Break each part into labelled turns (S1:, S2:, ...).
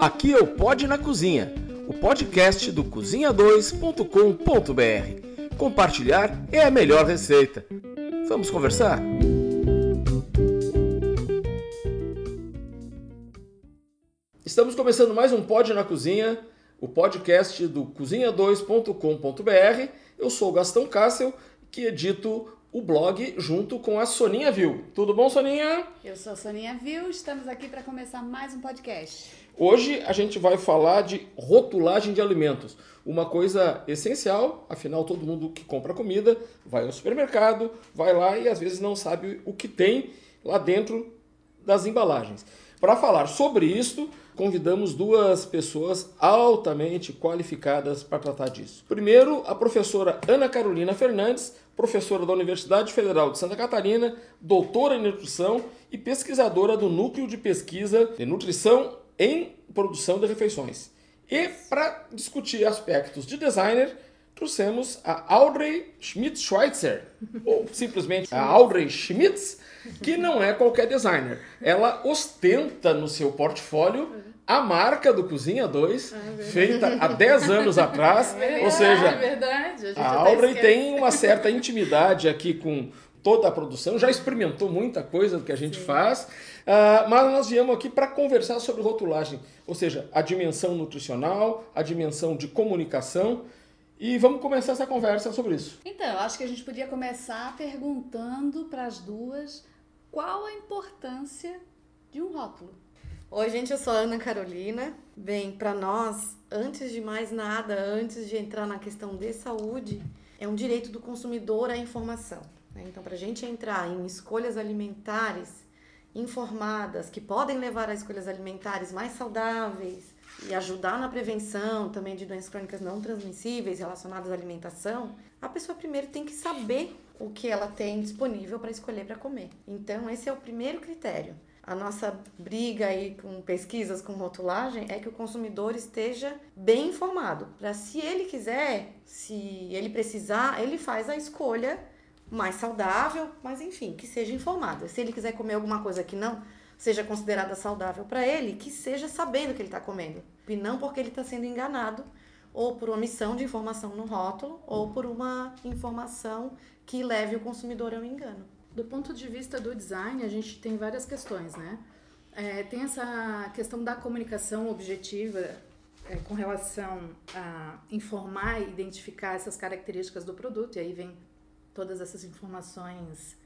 S1: Aqui é o Pod na Cozinha, o podcast do cozinha2.com.br. Compartilhar é a melhor receita. Vamos conversar? Estamos começando mais um Pod na Cozinha, o podcast do cozinha2.com.br. Eu sou o Gastão Cássio, que edito o blog junto com a Soninha Viu. Tudo bom, Soninha?
S2: Eu sou a Soninha Viu, estamos aqui para começar mais um podcast.
S1: Hoje a gente vai falar de rotulagem de alimentos, uma coisa essencial, afinal todo mundo que compra comida vai ao supermercado, vai lá e às vezes não sabe o que tem lá dentro das embalagens. Para falar sobre isso, convidamos duas pessoas altamente qualificadas para tratar disso. Primeiro, a professora Ana Carolina Fernandes, professora da Universidade Federal de Santa Catarina, doutora em nutrição e pesquisadora do Núcleo de Pesquisa de Nutrição em Produção de Refeições. E para discutir aspectos de designer, trouxemos a Audrey Schmidt-Schweitzer, ou simplesmente a Audrey Schmitz, que não é qualquer designer. Ela ostenta no seu portfólio a marca do Cozinha 2, ah, feita há 10 anos atrás.
S2: É
S1: ou seja,
S2: é verdade.
S1: a, a Audrey tem uma certa intimidade aqui com toda a produção, já experimentou muita coisa do que a gente Sim. faz, uh, mas nós viemos aqui para conversar sobre rotulagem, ou seja, a dimensão nutricional, a dimensão de comunicação, e vamos começar essa conversa sobre isso.
S2: Então, eu acho que a gente podia começar perguntando para as duas qual a importância de um rótulo.
S3: Oi, gente, eu sou a Ana Carolina. Bem, para nós, antes de mais nada, antes de entrar na questão de saúde, é um direito do consumidor à informação. Né? Então, para a gente entrar em escolhas alimentares informadas, que podem levar a escolhas alimentares mais saudáveis e ajudar na prevenção também de doenças crônicas não transmissíveis relacionadas à alimentação, a pessoa primeiro tem que saber o que ela tem disponível para escolher para comer. Então, esse é o primeiro critério a nossa briga aí com pesquisas com rotulagem é que o consumidor esteja bem informado. Para se ele quiser, se ele precisar, ele faz a escolha mais saudável, mas enfim, que seja informado. Se ele quiser comer alguma coisa que não seja considerada saudável para ele, que seja sabendo que ele está comendo. E não porque ele está sendo enganado, ou por omissão de informação no rótulo, ou por uma informação que leve o consumidor ao engano.
S2: Do ponto de vista do design, a gente tem várias questões, né? É, tem essa questão da comunicação objetiva é, com relação a informar e identificar essas características do produto, e aí vem todas essas informações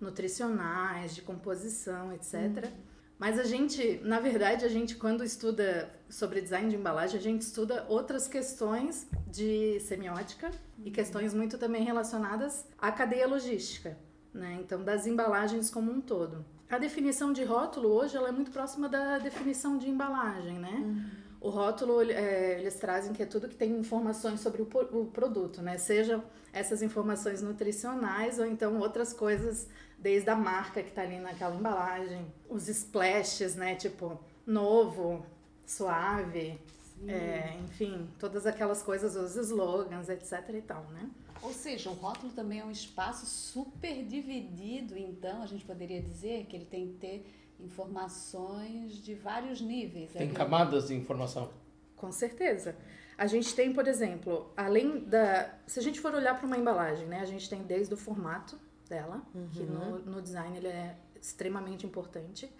S2: nutricionais, de composição, etc. Uhum. Mas a gente, na verdade, a gente quando estuda sobre design de embalagem, a gente estuda outras questões de semiótica uhum. e questões muito também relacionadas à cadeia logística né? Então, das embalagens como um todo. A definição de rótulo hoje ela é muito próxima da definição de embalagem, né? Uhum. O rótulo, é, eles trazem que é tudo que tem informações sobre o, o produto, né? Sejam essas informações nutricionais ou então outras coisas desde a marca que está ali naquela embalagem. Os splashes, né? Tipo, novo, suave, é, enfim, todas aquelas coisas, os slogans, etc e tal, né?
S3: Ou seja, o rótulo também é um espaço super dividido, então a gente poderia dizer que ele tem que ter informações de vários níveis.
S1: Tem camadas de informação.
S2: Com certeza. A gente tem, por exemplo, além da. Se a gente for olhar para uma embalagem, né? A gente tem desde o formato dela, uhum. que no, no design ele é extremamente importante.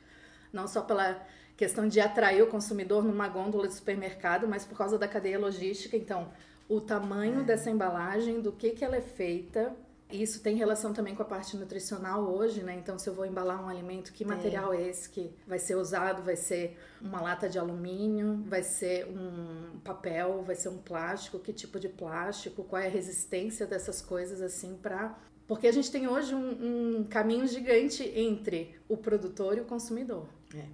S2: Não só pela questão de atrair o consumidor numa gôndola de supermercado, mas por causa da cadeia logística. Então, o tamanho é. dessa embalagem, do que, que ela é feita. Isso tem relação também com a parte nutricional hoje, né? Então, se eu vou embalar um alimento, que é. material é. é esse que vai ser usado? Vai ser uma lata de alumínio? Vai ser um papel? Vai ser um plástico? Que tipo de plástico? Qual é a resistência dessas coisas, assim, para porque a gente tem hoje um, um, caminho gigante entre o produtor e o consumidor. É.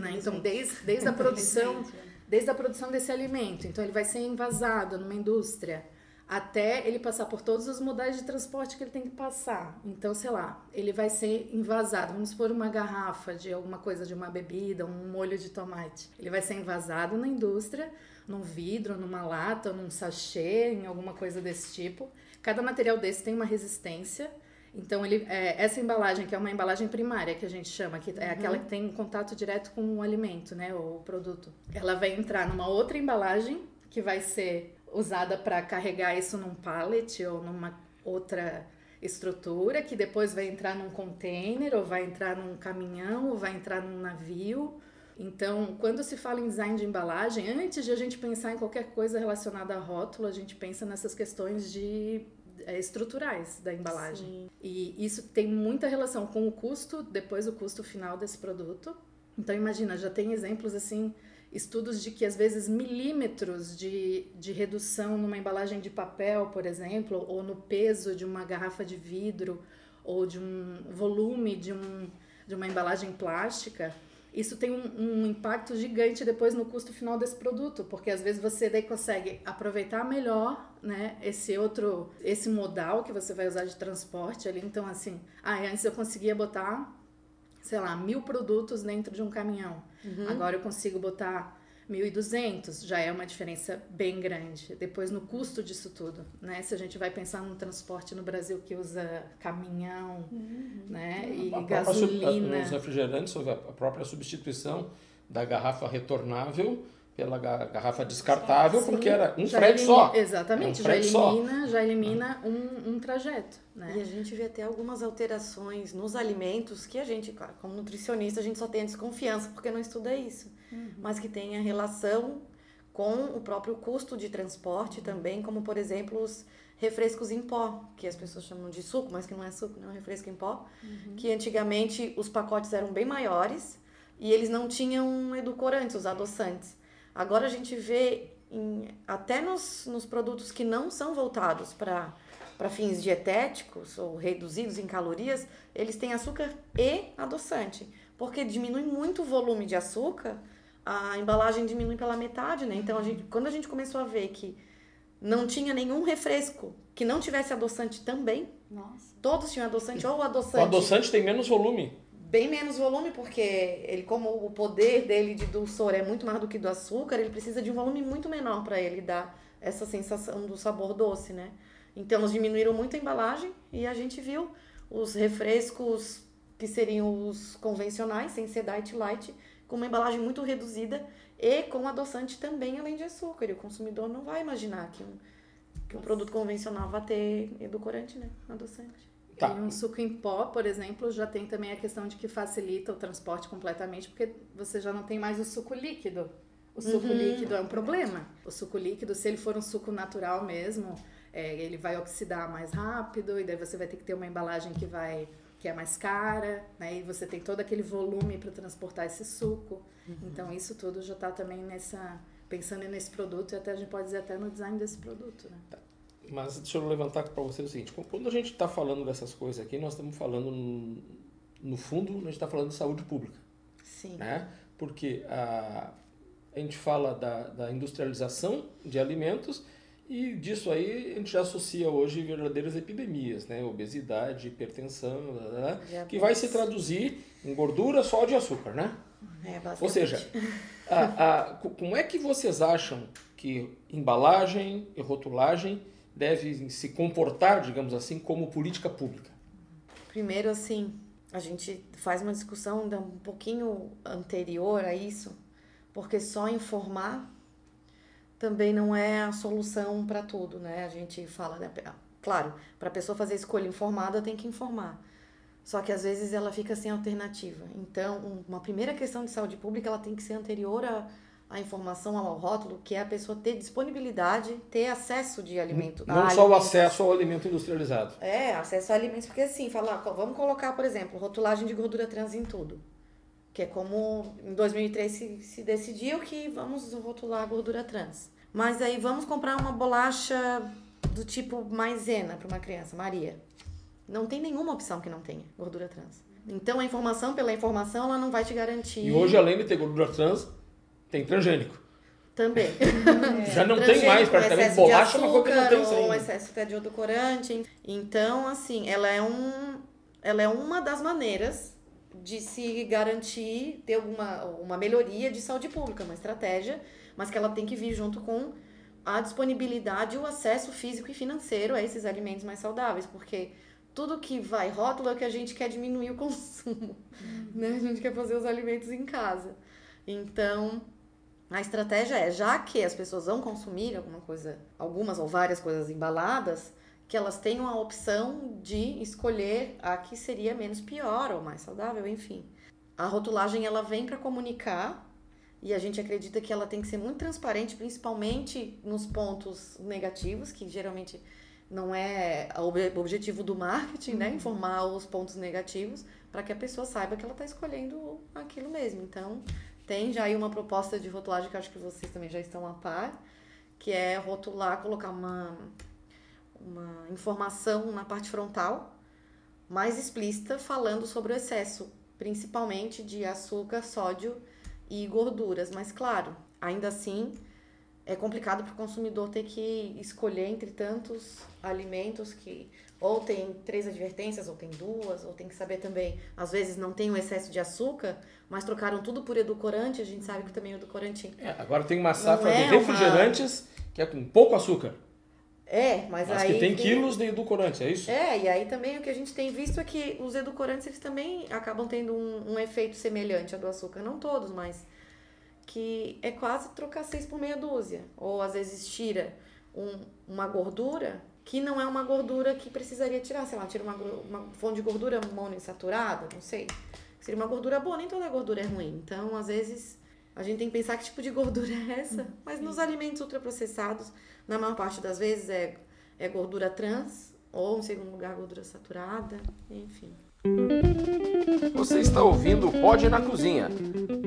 S2: Né? Então, desde, desde a produção desde a produção desse alimento. Então, ele vai ser envasado numa indústria até ele passar por todos os modais de transporte que ele tem que passar. Então, sei lá, ele vai ser envasado. Vamos supor uma garrafa de alguma coisa, de uma bebida, um molho de tomate. Ele vai ser envasado na indústria, num vidro, numa lata, num sachê, em alguma coisa desse tipo. Cada material desse tem uma resistência Então, ele, é, essa embalagem, que é uma embalagem primária, que a gente chama, que é
S3: Uhum.
S2: aquela que tem contato direto com o alimento, né, o produto, ela vai entrar numa outra embalagem, que vai ser usada para carregar isso num pallet ou numa outra estrutura, que depois vai entrar num container, ou vai entrar num caminhão, ou vai entrar num navio. Então, quando se fala em design de embalagem, antes de a gente pensar em qualquer coisa relacionada a rótulo, a gente pensa nessas questões de é, estruturais da embalagem.
S3: Sim.
S2: E isso tem muita relação com o custo, depois o custo final desse produto. Então, imagina, já tem exemplos assim, estudos de que às vezes milímetros de, de redução numa embalagem de papel, por exemplo, ou no peso de uma garrafa de vidro, ou de um volume de, um, de uma embalagem plástica, isso tem um, um impacto gigante depois no custo final desse produto, porque às vezes você daí consegue aproveitar melhor, né, esse outro, esse modal que você vai usar de transporte ali. Então, assim, ah, antes eu conseguia botar, sei lá, mil produtos dentro de um caminhão. Agora eu consigo botar 1.200, já é uma diferença bem grande. Depois no custo disso tudo, né? Se a gente vai pensar num transporte no Brasil que usa caminhão, né, e
S1: A
S2: gasolina.
S1: Os refrigerantes, a própria substituição da garrafa retornável pela ga- garrafa descartável,
S2: Sim,
S1: porque era um
S2: já
S1: frete
S2: elimina-
S1: só.
S2: Exatamente,
S1: um
S2: já
S1: frete só.
S2: elimina, já elimina um, um trajeto,
S3: E
S2: né?
S3: a gente vê até algumas alterações nos alimentos que a gente, claro, como nutricionista, a gente só tem a desconfiança porque não estuda isso. Mas que tem a relação com o próprio custo de transporte também, como por exemplo os refrescos em pó, que as pessoas chamam de suco, mas que não é suco, não é um refresco em pó, que antigamente os pacotes eram bem maiores e eles não tinham edulcorantes, os adoçantes. Agora a gente vê em- até nos, nos produtos que não são voltados para para fins dietéticos ou reduzidos em calorias, eles têm açúcar e adoçante, porque diminui muito o volume de açúcar, a embalagem diminui pela metade, né? Então, a gente, quando a gente começou a ver que não tinha nenhum refresco que não tivesse adoçante também,
S2: Nossa.
S3: todos tinham adoçante ou
S1: O
S3: adoçante
S1: adoçante tem menos volume.
S3: Bem menos volume, porque ele, como o poder dele de dulçor é muito mais do que do açúcar, ele precisa de um volume muito menor para ele dar essa sensação do sabor doce, né? Então, eles diminuíram muito a embalagem e a gente viu os refrescos que seriam os convencionais, sem ser diet light, com uma embalagem muito reduzida e com adoçante também, além de açúcar. E o consumidor não vai imaginar que um, que um produto convencional vai ter edulcorante, né? Adoçante.
S1: Tá.
S2: E um suco em pó, por exemplo, já tem também a questão de que facilita o transporte completamente, porque você já não tem mais o suco líquido. O suco
S3: Uhum.
S2: líquido é um problema. O suco líquido, se ele for um suco natural mesmo, é, ele vai oxidar mais rápido, e daí você vai ter que ter uma embalagem que vai que é mais cara, né? E você tem todo aquele volume para transportar esse suco. Então isso tudo já está também nessa pensando nesse produto e até a gente pode dizer até no design desse produto, né?
S1: Mas deixa eu levantar para você o seguinte: quando a gente está falando dessas coisas aqui, nós estamos falando, no, no fundo, a gente está falando de saúde pública.
S3: Sim.
S1: né? Porque a, a gente fala da, da industrialização de alimentos e disso aí a gente já associa hoje verdadeiras epidemias, né? Obesidade, hipertensão, blá, blá, que vai se traduzir em gordura, sódio e açúcar, né?
S3: É.
S1: Ou seja, a- a- co- como é que vocês acham que embalagem e rotulagem devem se comportar, digamos assim, como política pública?
S3: Primeiro, assim, a gente faz uma discussão ainda um pouquinho anterior a isso, porque só informar também não é a solução para tudo, né? A gente fala, né? Claro, para a pessoa fazer escolha informada, tem que informar. Só que às vezes ela fica sem alternativa. Então, um- uma primeira questão de saúde pública, ela tem que ser anterior à, à informação, ao rótulo, que é a pessoa ter disponibilidade, ter acesso de alimento.
S1: Não
S3: a
S1: só o acesso ao alimento industrializado.
S3: É, acesso a alimentos, porque assim, falar, vamos colocar, por exemplo, rotulagem de gordura trans em tudo. Que é como em 2003 se, se decidiu que vamos rotular a gordura trans. Mas aí vamos comprar uma bolacha do tipo maisena para uma criança, Maria. Não tem nenhuma opção que não tenha gordura trans. Então a informação pela informação ela não vai te garantir.
S1: E hoje, além de ter gordura trans, tem transgênico.
S3: Também.
S1: Já não tem
S3: Transgênico,
S1: mais, praticamente. Bolacha é uma coisa que não tem
S3: açúcar, ou um
S1: sem.
S3: excesso até de edulcorante. Então, assim, ela é um, ela é uma das maneiras de se garantir ter alguma uma melhoria de saúde pública, uma estratégia, mas que ela tem que vir junto com a disponibilidade e o acesso físico e financeiro a esses alimentos mais saudáveis, porque tudo que vai rótulo é que a gente quer diminuir o consumo, né? A gente quer fazer os alimentos em casa. Então, a estratégia é, já que as pessoas vão consumir alguma coisa, algumas ou várias coisas embaladas, que elas tenham a opção de escolher a que seria menos pior ou mais saudável, enfim. A rotulagem ela vem para comunicar e a gente acredita que ela tem que ser muito transparente, principalmente nos pontos negativos, que geralmente não é o objetivo do marketing, né? Uhum. Informar os pontos negativos para que a pessoa saiba que ela está escolhendo aquilo mesmo. Então, tem já aí uma proposta de rotulagem que acho que vocês também já estão a par, que é rotular, colocar uma, uma informação na parte frontal mais explícita falando sobre o excesso, principalmente de açúcar, sódio e gorduras. Mas claro, ainda assim é complicado para o consumidor ter que escolher entre tantos alimentos que ou tem três advertências, ou tem duas, ou tem que saber também, às vezes não tem um excesso de açúcar, mas trocaram tudo por edulcorante, a gente sabe que também o edulcorante.
S1: É, agora tem uma safra é de refrigerantes uma... que é com pouco açúcar.
S3: É, mas, mas aí.
S1: que tem quilos de edulcorante, é isso?
S3: É, e aí também o que a gente tem visto é que os edulcorantes eles também acabam tendo um, um efeito semelhante ao do açúcar. Não todos, mas que é quase trocar seis por meia dúzia. Ou às vezes tira um, uma gordura que não é uma gordura que precisaria tirar. Sei lá, tira uma, uma fonte de gordura monoinsaturada, não sei. Seria uma gordura boa, nem toda gordura é ruim. Então, às vezes, a gente tem que pensar que tipo de gordura é essa. Mas nos alimentos ultraprocessados na maior parte das vezes é, é gordura trans, ou em segundo lugar, gordura saturada, enfim.
S1: Você está ouvindo o Pod na Cozinha,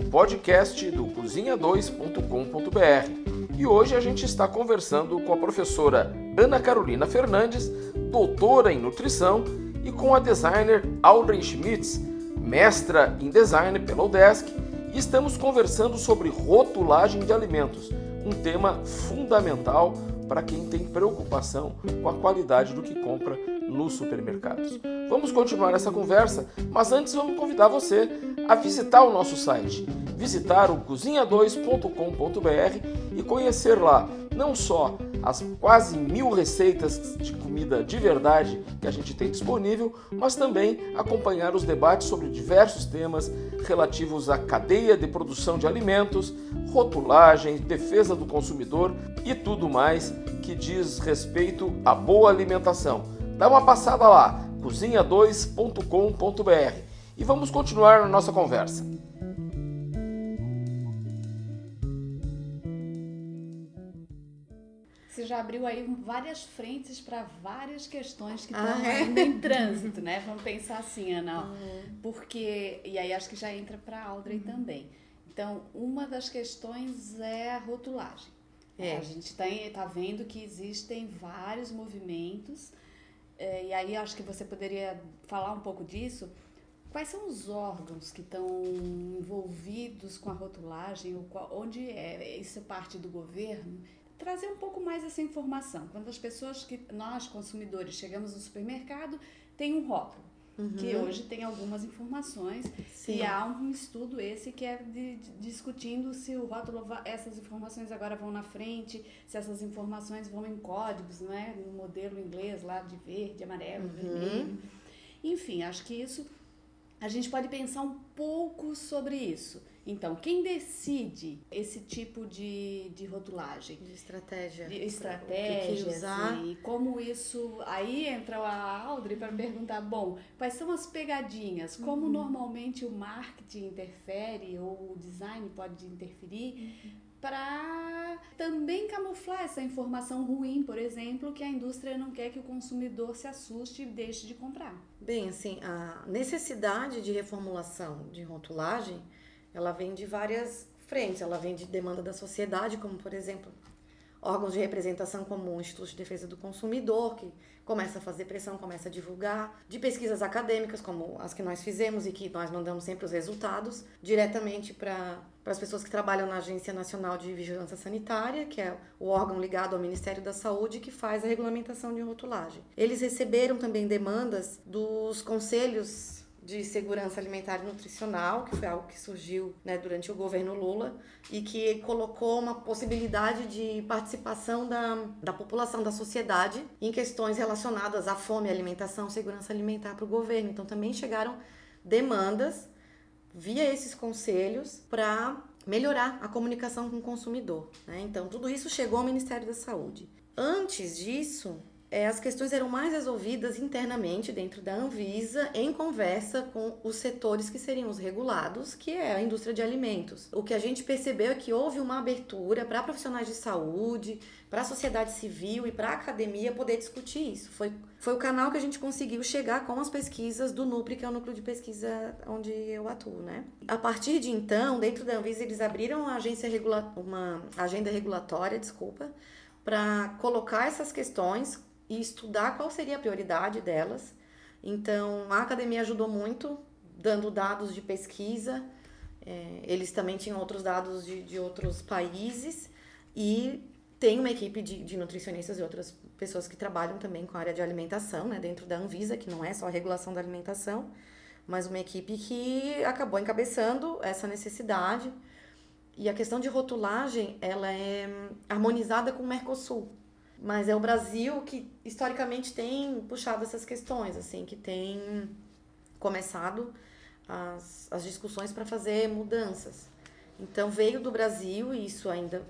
S1: podcast do cozinha2.com.br. E hoje a gente está conversando com a professora Ana Carolina Fernandes, doutora em nutrição, e com a designer Audrey Schmitz, mestra em design pela UDESC, e estamos conversando sobre rotulagem de alimentos, um tema fundamental para quem tem preocupação com a qualidade do que compra nos supermercados. Vamos continuar essa conversa, mas antes vamos convidar você a visitar o nosso site, visitar o cozinha2.com.br e conhecer lá não só as quase mil receitas de comida de verdade que a gente tem disponível, mas também acompanhar os debates sobre diversos temas relativos à cadeia de produção de alimentos, rotulagem, defesa do consumidor e tudo mais que diz respeito à boa alimentação. Dá uma passada lá, cozinha2.com.br e vamos continuar a nossa conversa.
S4: Você já abriu aí várias frentes para várias questões que estão ah, é? ainda em trânsito, né? Vamos pensar assim, Ana, uhum. porque e aí acho que já entra para a Audrey uhum. também. Então, uma das questões é a rotulagem. É. A gente está tá vendo que existem vários movimentos, é, e aí acho que você poderia falar um pouco disso. Quais são os órgãos que estão envolvidos com a rotulagem, ou qual, onde é, isso é parte do governo? Trazer um pouco mais essa informação. Quando as pessoas que nós, consumidores, chegamos no supermercado, tem um rótulo uhum. que hoje tem algumas informações. Sim. E há um estudo esse que é de, de, discutindo se o rótulo, essas informações agora vão na frente, se essas informações vão em códigos, não é? No modelo inglês lá de verde, amarelo, uhum. vermelho. Enfim, acho que isso a gente pode pensar um pouco sobre isso. Então, quem decide esse tipo de, de rotulagem?
S3: De estratégia.
S4: De estratégia, assim, e como isso... Aí entra a Audrey para perguntar, bom, quais são as pegadinhas? Como uhum. normalmente o marketing interfere ou o design pode interferir uhum. para também camuflar essa informação ruim, por exemplo, que a indústria não quer que o consumidor se assuste e deixe de comprar.
S3: Bem, assim, a necessidade de reformulação de rotulagem ela vem de várias frentes. Ela vem de demanda da sociedade, como por exemplo órgãos de representação como o Instituto de Defesa do Consumidor, que começa a fazer pressão, começa a divulgar, de pesquisas acadêmicas, como as que nós fizemos e que nós mandamos sempre os resultados diretamente para as pessoas que trabalham na Agência Nacional de Vigilância Sanitária, que é o órgão ligado ao Ministério da Saúde que faz a regulamentação de rotulagem. Eles receberam também demandas dos conselhos de segurança alimentar e nutricional, que foi algo que surgiu né, durante o governo Lula e que colocou uma possibilidade de participação da, da população, da sociedade, em questões relacionadas à fome, alimentação, segurança alimentar para o governo. Então também chegaram demandas via esses conselhos para melhorar a comunicação com o consumidor. Né? Então tudo isso chegou ao Ministério da Saúde. Antes disso, é, as questões eram mais resolvidas internamente dentro da Anvisa, em conversa com os setores que seriam os regulados, que é a indústria de alimentos. O que a gente percebeu é que houve uma abertura para profissionais de saúde, para a sociedade civil e para a academia poder discutir isso. Foi, foi o canal que a gente conseguiu chegar com as pesquisas do NUPRI, que é o núcleo de pesquisa onde eu atuo, né? A partir de então, dentro da Anvisa, eles abriram uma agência regula uma agenda regulatória, desculpa, para colocar essas questões e estudar qual seria a prioridade delas. Então, a academia ajudou muito, dando dados de pesquisa. É, eles também tinham outros dados de, de outros países e tem uma equipe de, de, nutricionistas e outras pessoas que trabalham também com a área de alimentação, né, dentro da Anvisa, que não é só a regulação da alimentação, mas uma equipe que acabou encabeçando essa necessidade. E a questão de rotulagem, ela é harmonizada com o Mercosul. Mas é o Brasil que historicamente tem puxado essas questões, assim, que tem começado as, as discussões para fazer mudanças. Então veio do Brasil e isso ainda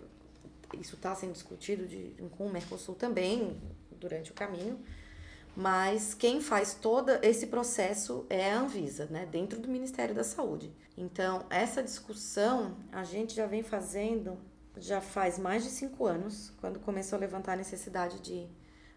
S3: isso está sendo discutido de, com o Mercosul também durante o caminho, mas quem faz todo esse processo é a Anvisa, né, dentro do Ministério da Saúde. Então essa discussão a gente já vem fazendo já faz mais de cinco anos, quando começou a levantar a necessidade de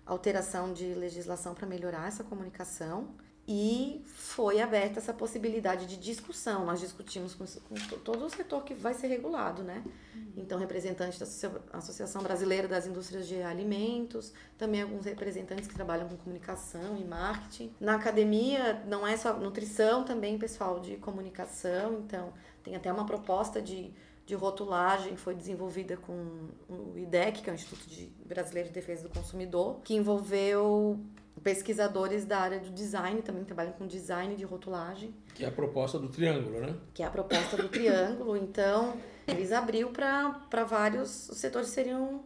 S3: alteração de legislação para melhorar essa comunicação e foi aberta essa possibilidade de discussão. Nós discutimos com, com todo o setor que vai ser regulado, né? Uhum. Então, representantes da Associação Brasileira das Indústrias de Alimentos, também alguns representantes que trabalham com comunicação e marketing. Na academia, não é só nutrição, também pessoal de comunicação. Então, tem até uma proposta de de rotulagem foi desenvolvida com o IDEC, que é o Instituto de Brasileiro de Defesa do Consumidor, que envolveu pesquisadores da área do design, também trabalham com design de rotulagem.
S1: Que é a proposta do triângulo, né?
S3: Que é a proposta do triângulo. Então, eles abriu para vários setores seriam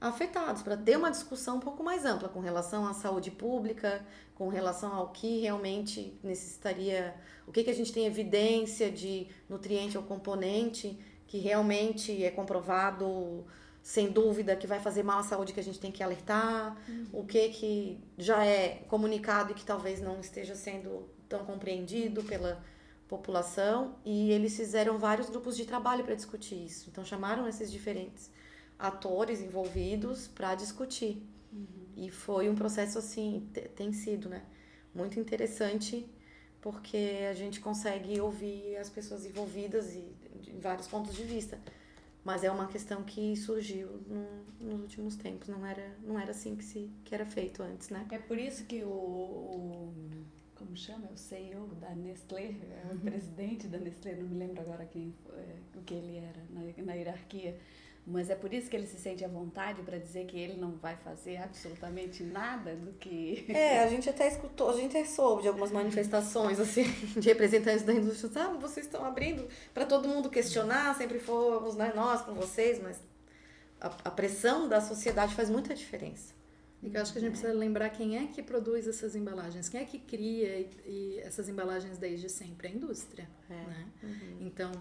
S3: afetados, para ter uma discussão um pouco mais ampla com relação à saúde pública, com relação ao que realmente necessitaria, o que, que a gente tem evidência de nutriente ou componente que realmente é comprovado sem dúvida que vai fazer mal à saúde que a gente tem que alertar, uhum. o que que já é comunicado e que talvez não esteja sendo tão compreendido pela população e eles fizeram vários grupos de trabalho para discutir isso. Então chamaram esses diferentes atores envolvidos para discutir. Uhum. E foi um processo assim, tem sido, né, muito interessante porque a gente consegue ouvir as pessoas envolvidas e de vários pontos de vista. Mas é uma questão que surgiu no, nos últimos tempos, não era, não era assim que, se, que era feito antes, né?
S4: É por isso que o, o como chama? É o CEO da Nestlé, é o uhum. presidente da Nestlé, não me lembro agora quem, é, o que ele era na, na hierarquia mas é por isso que ele se sente à vontade para dizer que ele não vai fazer absolutamente nada do que.
S3: É, a gente até escutou, a gente até soube de algumas manifestações, assim, de representantes da indústria. Ah, vocês estão abrindo para todo mundo questionar, sempre fomos né, nós com vocês, mas a, a pressão da sociedade faz muita diferença.
S2: E que eu acho que a gente precisa lembrar quem é que produz essas embalagens, quem é que cria e, e essas embalagens desde sempre? A indústria. É. Né? Uhum. Então,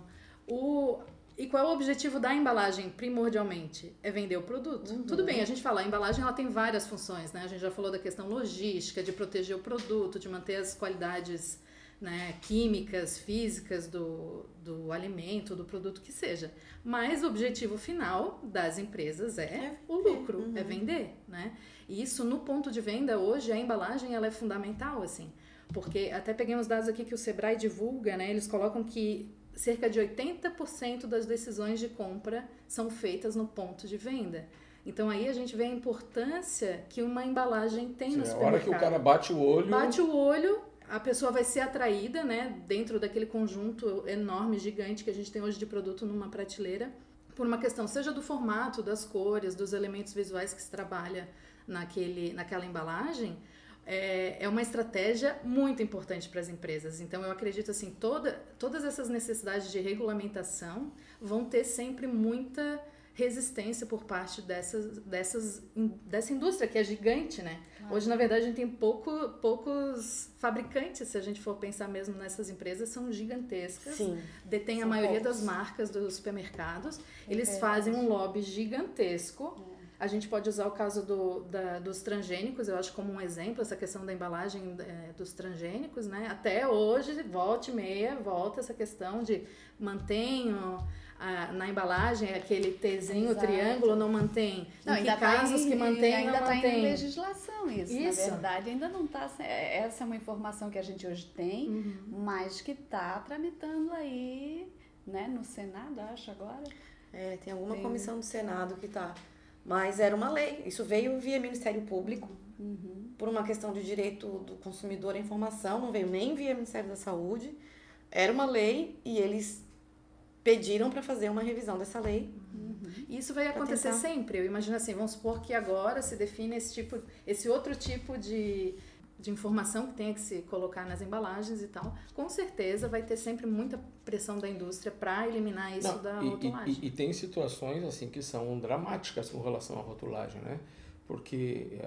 S2: o, e qual é o objetivo da embalagem, primordialmente? É vender o produto. Uhum. Tudo bem, a gente fala, a embalagem ela tem várias funções, né? A gente já falou da questão logística, de proteger o produto, de manter as qualidades né, químicas, físicas do, do alimento, do produto que seja. Mas o objetivo final das empresas é, é o lucro, uhum. é vender, né? E isso no ponto de venda hoje, a embalagem ela é fundamental, assim. Porque até peguei uns dados aqui que o Sebrae divulga, né? Eles colocam que cerca de 80% das decisões de compra são feitas no ponto de venda. Então aí a gente vê a importância que uma embalagem tem Sim, no supermercado.
S1: A hora que o cara bate o olho.
S2: Bate o olho, a pessoa vai ser atraída, né, dentro daquele conjunto enorme, gigante que a gente tem hoje de produto numa prateleira, por uma questão seja do formato, das cores, dos elementos visuais que se trabalha naquele, naquela embalagem, é, é uma estratégia muito importante para as empresas. Então, eu acredito assim, toda, todas essas necessidades de regulamentação vão ter sempre muita resistência por parte dessas, dessas, dessa indústria que é gigante, né? Claro. Hoje, na verdade, a gente tem pouco, poucos fabricantes, se a gente for pensar mesmo nessas empresas, são gigantescas. Sim. Detém são a maioria poucos. das marcas dos supermercados. É Eles verdade. fazem um lobby gigantesco. É. A gente pode usar o caso do, da, dos transgênicos, eu acho como um exemplo, essa questão da embalagem é, dos transgênicos, né? Até hoje, volta e meia, volta essa questão de mantenho a, na embalagem aquele Tzinho, Exato. triângulo, não mantém. Não, em que tá casos tá em, que mantém,
S4: ainda
S2: não
S4: tá
S2: mantém.
S4: em legislação isso, isso, na verdade. Ainda não está... Essa é uma informação que a gente hoje tem, uhum. mas que está tramitando aí, né, no Senado, acho, agora.
S3: É, tem alguma tem. comissão do Senado que está... Mas era uma lei. Isso veio via Ministério Público, uhum. por uma questão de direito do consumidor à informação, não veio nem via Ministério da Saúde. Era uma lei e eles pediram para fazer uma revisão dessa lei.
S2: Uhum. Isso vai acontecer tentar... sempre. Eu imagino assim, vamos supor que agora se define esse tipo, esse outro tipo de, de informação que tem que se colocar nas embalagens e tal. Com certeza vai ter sempre muita pressão da indústria para eliminar isso Não, da
S1: e,
S2: rotulagem.
S1: E, e, tem situações assim que são dramáticas com relação à rotulagem, né? Porque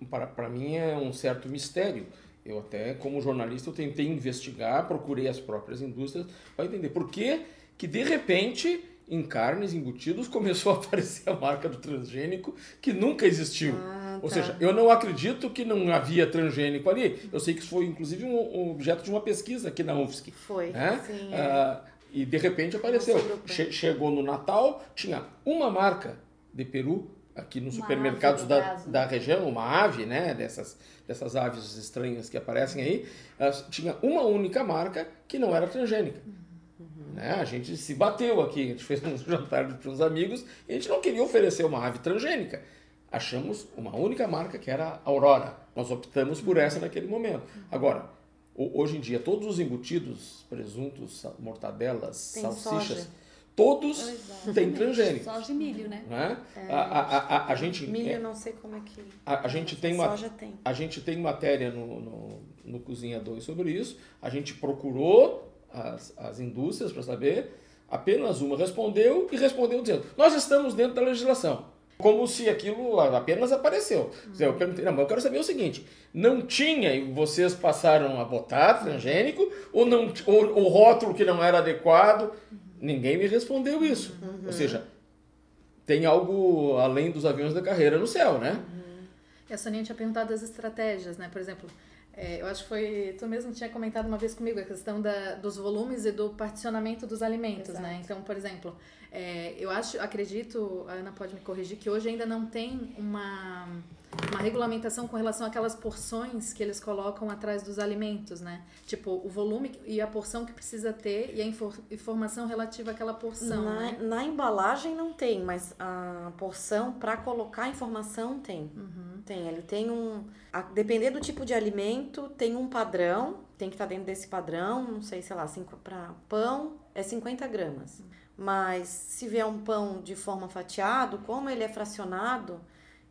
S1: uh, para mim é um certo mistério. Eu até, como jornalista, eu tentei investigar, procurei as próprias indústrias para entender por que que de repente em carnes, embutidos, começou a aparecer a marca do transgênico que nunca existiu. Ah, Ou tá. seja, eu não acredito que não havia transgênico ali. Eu sei que isso foi inclusive um, objeto de uma pesquisa aqui na UFSC.
S3: Foi,
S1: né?
S3: sim.
S1: Ah, e de repente apareceu. Che chegou no Natal, tinha uma marca de peru aqui nos supermercados da, da região, uma ave, né? Dessas, dessas aves estranhas que aparecem aí. Uh, tinha uma única marca que não era transgênica. Uhum. Né? A gente se bateu aqui, a gente fez um jantar para uns amigos e a gente não queria oferecer uma ave transgênica. Achamos uma única marca que era a Aurora. Nós optamos por essa naquele momento. Agora, hoje em dia, todos os embutidos, presuntos, mortadelas, Tem salsichas, soja. todos Exato. têm transgênico.
S4: Soja e milho, né?
S1: né? É, a, a, a, a, gente,
S3: milho eu não sei como é que...
S1: A, a gente tem uma, tem. A gente tem matéria no, no, no Cozinha 2 sobre isso. A gente procurou as, as indústrias para saber, apenas uma respondeu e respondeu dizendo: Nós estamos dentro da legislação. Como se aquilo apenas apareceu. Eu perguntei, não, mas eu quero saber o seguinte: não tinha e vocês passaram a botar transgênico, ou, não, ou o rótulo que não era adequado? Ninguém me respondeu isso. Uhum. Ou seja, tem algo além dos aviões da carreira no céu, né?
S2: Uhum. E a Soninha tinha perguntado as estratégias, né? Por exemplo, é, eu acho que foi. Tu mesmo tinha comentado uma vez comigo a questão da, dos volumes e do particionamento dos alimentos, né? Exato. né? Então, por exemplo, é, eu acho, acredito, a Ana pode me corrigir, que hoje ainda não tem uma uma regulamentação com relação àquelas porções que eles colocam atrás dos alimentos, né? Tipo, o volume e a porção que precisa ter e a infor informação relativa àquela porção.
S3: Na,
S2: né?
S3: na embalagem não tem, mas a porção para colocar a informação tem. Uhum. Tem, ele tem um. A depender do tipo de alimento, tem um padrão, tem que estar tá dentro desse padrão, não sei, sei lá, para pão é 50 gramas. Uhum. Mas se vier um pão de forma fatiado, como ele é fracionado,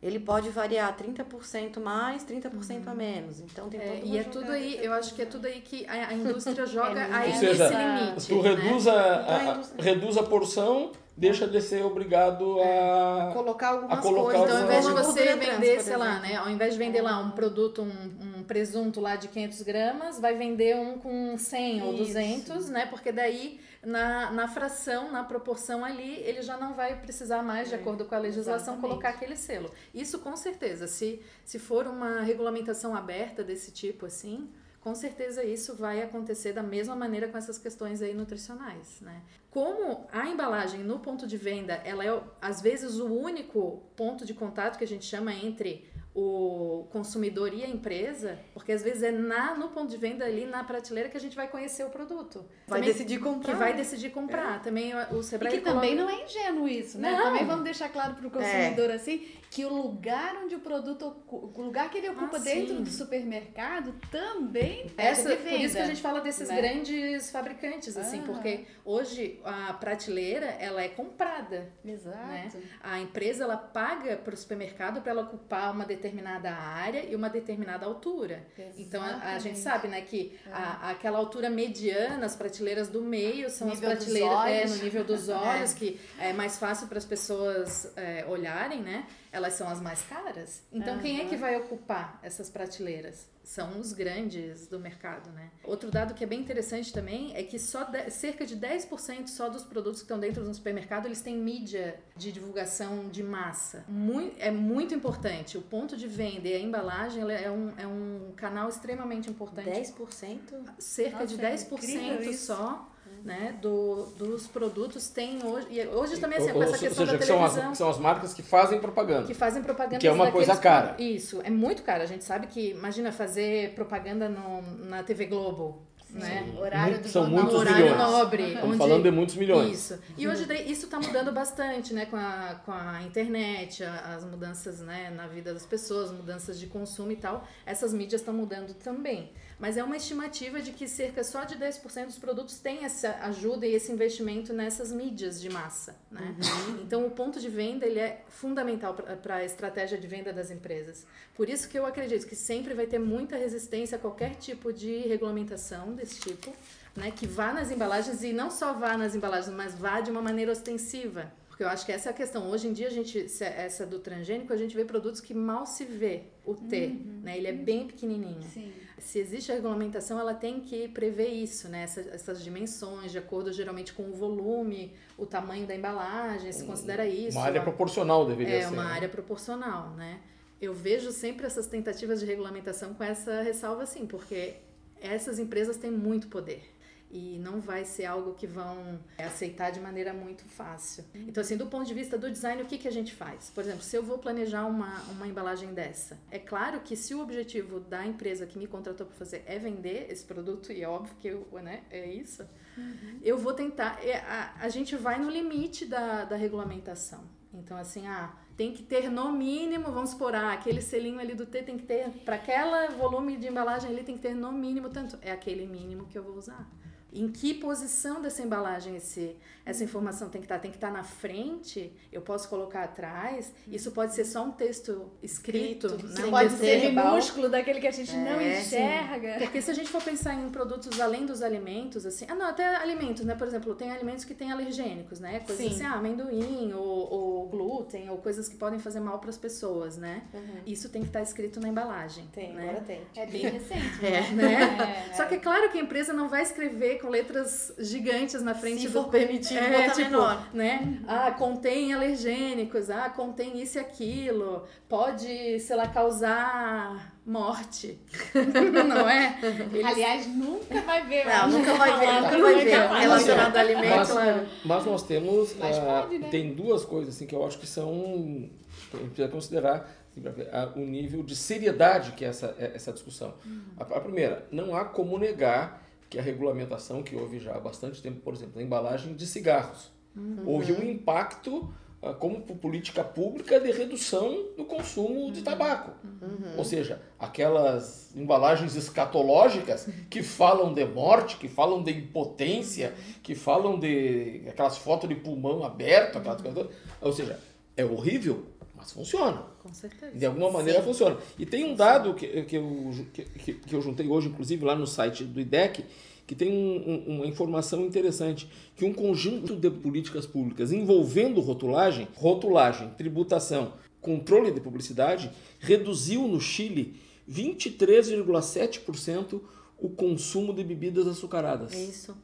S3: ele pode variar 30% mais, 30% uhum. a menos. Então tem
S2: é, E é tudo aí, eu acho que é tudo aí que a, a indústria joga é, aí
S1: Ou seja, limite. Tu reduz, né? a, a, então a, reduz a porção, deixa de ser obrigado a,
S3: a colocar algumas
S1: a colocar
S3: coisas.
S2: Então, ao invés de você vender, sei lá, né? Ao invés de vender lá um produto, um, um presunto lá de 500 gramas, vai vender um com 100 Isso. ou 200, né? Porque daí na, na fração, na proporção ali, ele já não vai precisar mais, de é, acordo com a legislação, exatamente. colocar aquele selo. Isso com certeza, se, se for uma regulamentação aberta desse tipo assim, com certeza isso vai acontecer da mesma maneira com essas questões aí nutricionais, né? Como a embalagem no ponto de venda, ela é às vezes o único ponto de contato que a gente chama entre o consumidor e a empresa, porque às vezes é na, no ponto de venda ali na prateleira que a gente vai conhecer o produto.
S3: Vai também, decidir comprar.
S2: Que vai decidir comprar. É. Também o Sebrae
S4: e que também não é ingênuo isso, né? Não. Também vamos deixar claro para o consumidor é. assim que o lugar onde o produto, o lugar que ele ocupa ah, dentro do supermercado também
S2: Essa, de venda, Por isso que a gente fala desses né? grandes fabricantes, assim, ah. porque hoje a prateleira ela é comprada.
S4: Exato. Né?
S2: A empresa ela paga para o supermercado para ela ocupar uma determinada determinada área e uma determinada altura. Exatamente. Então a, a, gente sabe, né, que é. a, aquela altura mediana, as prateleiras do meio são as prateleiras é, no nível dos olhos, é. que é mais fácil para as pessoas é, olharem, né? Elas são as mais caras. Então uhum. quem é que vai ocupar essas prateleiras? são os grandes do mercado, né? Outro dado que é bem interessante também é que só de, cerca de 10% só dos produtos que estão dentro do supermercado, eles têm mídia de divulgação de massa. Muito, é muito importante. O ponto de venda e a embalagem é um, é um canal extremamente importante.
S3: 10%?
S2: Cerca Nossa, de 10% é só né, do, dos produtos tem hoje. E hoje também, assim, com essa questão seja, da televisão.
S1: São as, são as marcas que fazem propaganda.
S2: Que fazem propaganda.
S1: Que é uma coisa cara.
S2: Isso, é muito cara. A gente sabe que, imagina fazer propaganda no, na TV Globo. Né?
S4: Horário
S1: do São
S2: muitos
S1: horário milhões.
S2: nobre.
S1: Estamos onde... falando de muitos milhões.
S2: Isso. E hoje isso está mudando bastante, né? Com a, com a internet, as mudanças né, na vida das pessoas, mudanças de consumo e tal. Essas mídias estão mudando também. Mas é uma estimativa de que cerca só de 10% dos produtos têm essa ajuda e esse investimento nessas mídias de massa. Né? Uhum. Então, o ponto de venda ele é fundamental para a estratégia de venda das empresas. Por isso que eu acredito que sempre vai ter muita resistência a qualquer tipo de regulamentação desse tipo, né? que vá nas embalagens e não só vá nas embalagens, mas vá de uma maneira ostensiva. Porque eu acho que essa é a questão. Hoje em dia, a gente, essa do transgênico, a gente vê produtos que mal se vê o T, uhum. né? Ele é bem pequenininho. Sim. Se existe a regulamentação, ela tem que prever isso, né? Essas, essas dimensões, de acordo geralmente com o volume, o tamanho da embalagem, se considera isso.
S1: Uma área proporcional deveria
S2: é,
S1: ser.
S2: É, uma
S1: né?
S2: área proporcional, né? Eu vejo sempre essas tentativas de regulamentação com essa ressalva, assim, porque essas empresas têm muito poder e não vai ser algo que vão aceitar de maneira muito fácil. Então, assim, do ponto de vista do design, o que, que a gente faz? Por exemplo, se eu vou planejar uma, uma embalagem dessa, é claro que se o objetivo da empresa que me contratou para fazer é vender esse produto, e é óbvio que eu, né, é isso, uhum. eu vou tentar. É, a, a gente vai no limite da, da regulamentação. Então, assim, ah, tem que ter no mínimo, vamos supor, ah, aquele selinho ali do T tem que ter, para aquela volume de embalagem ali tem que ter no mínimo tanto. É aquele mínimo que eu vou usar em que posição dessa embalagem esse, essa informação tem que estar? Tem que estar na frente? Eu posso colocar atrás? Isso pode ser só um texto escrito, escrito
S4: né? pode ser minúsculo daquele que a gente é, não enxerga.
S2: Sim. Porque se a gente for pensar em produtos além dos alimentos, assim, ah não, até alimentos, né? Por exemplo, tem alimentos que têm alergênicos, né? Coisas sim. assim, ah, amendoim ou, ou, glúten ou coisas que podem fazer mal para as pessoas, né? Uhum. Isso tem que estar escrito na embalagem.
S3: Tem,
S2: né?
S3: agora tem.
S4: É bem recente.
S2: É, né? É, Só que é claro que a empresa não vai escrever com letras gigantes na frente
S3: Se
S2: do
S3: for permitido, é, tipo, menor.
S2: né? Ah, contém alergênicos, ah, contém isso e aquilo, pode, sei lá, causar morte. não é?
S4: Eles... Aliás, nunca vai ver.
S3: Não, nunca vai ver, nunca vai ver. Relacionado a alimento,
S1: mas, claro. Mas nós temos, uh, pode, né? tem duas coisas assim que eu acho que são que a gente precisa considerar assim, o nível de seriedade que é essa, é essa discussão. Uhum. A, a primeira, não há como negar que a regulamentação que houve já há bastante tempo, por exemplo, a embalagem de cigarros. Uhum. Houve um impacto uh, como política pública de redução do consumo uhum. de tabaco. Uhum. Ou seja, aquelas embalagens escatológicas que falam de morte, que falam de impotência, que falam de aquelas fotos de pulmão aberto, aquelas coisas. Ou seja, é horrível, mas funciona.
S2: Com certeza.
S1: De alguma maneira Sim. funciona. E tem um dado que, que, eu, que, que eu juntei hoje, inclusive, lá no site do IDEC, que tem um, um, uma informação interessante, que um conjunto de políticas públicas envolvendo rotulagem, rotulagem, tributação, controle de publicidade, reduziu no Chile 23,7% o consumo de bebidas açucaradas.
S2: É isso.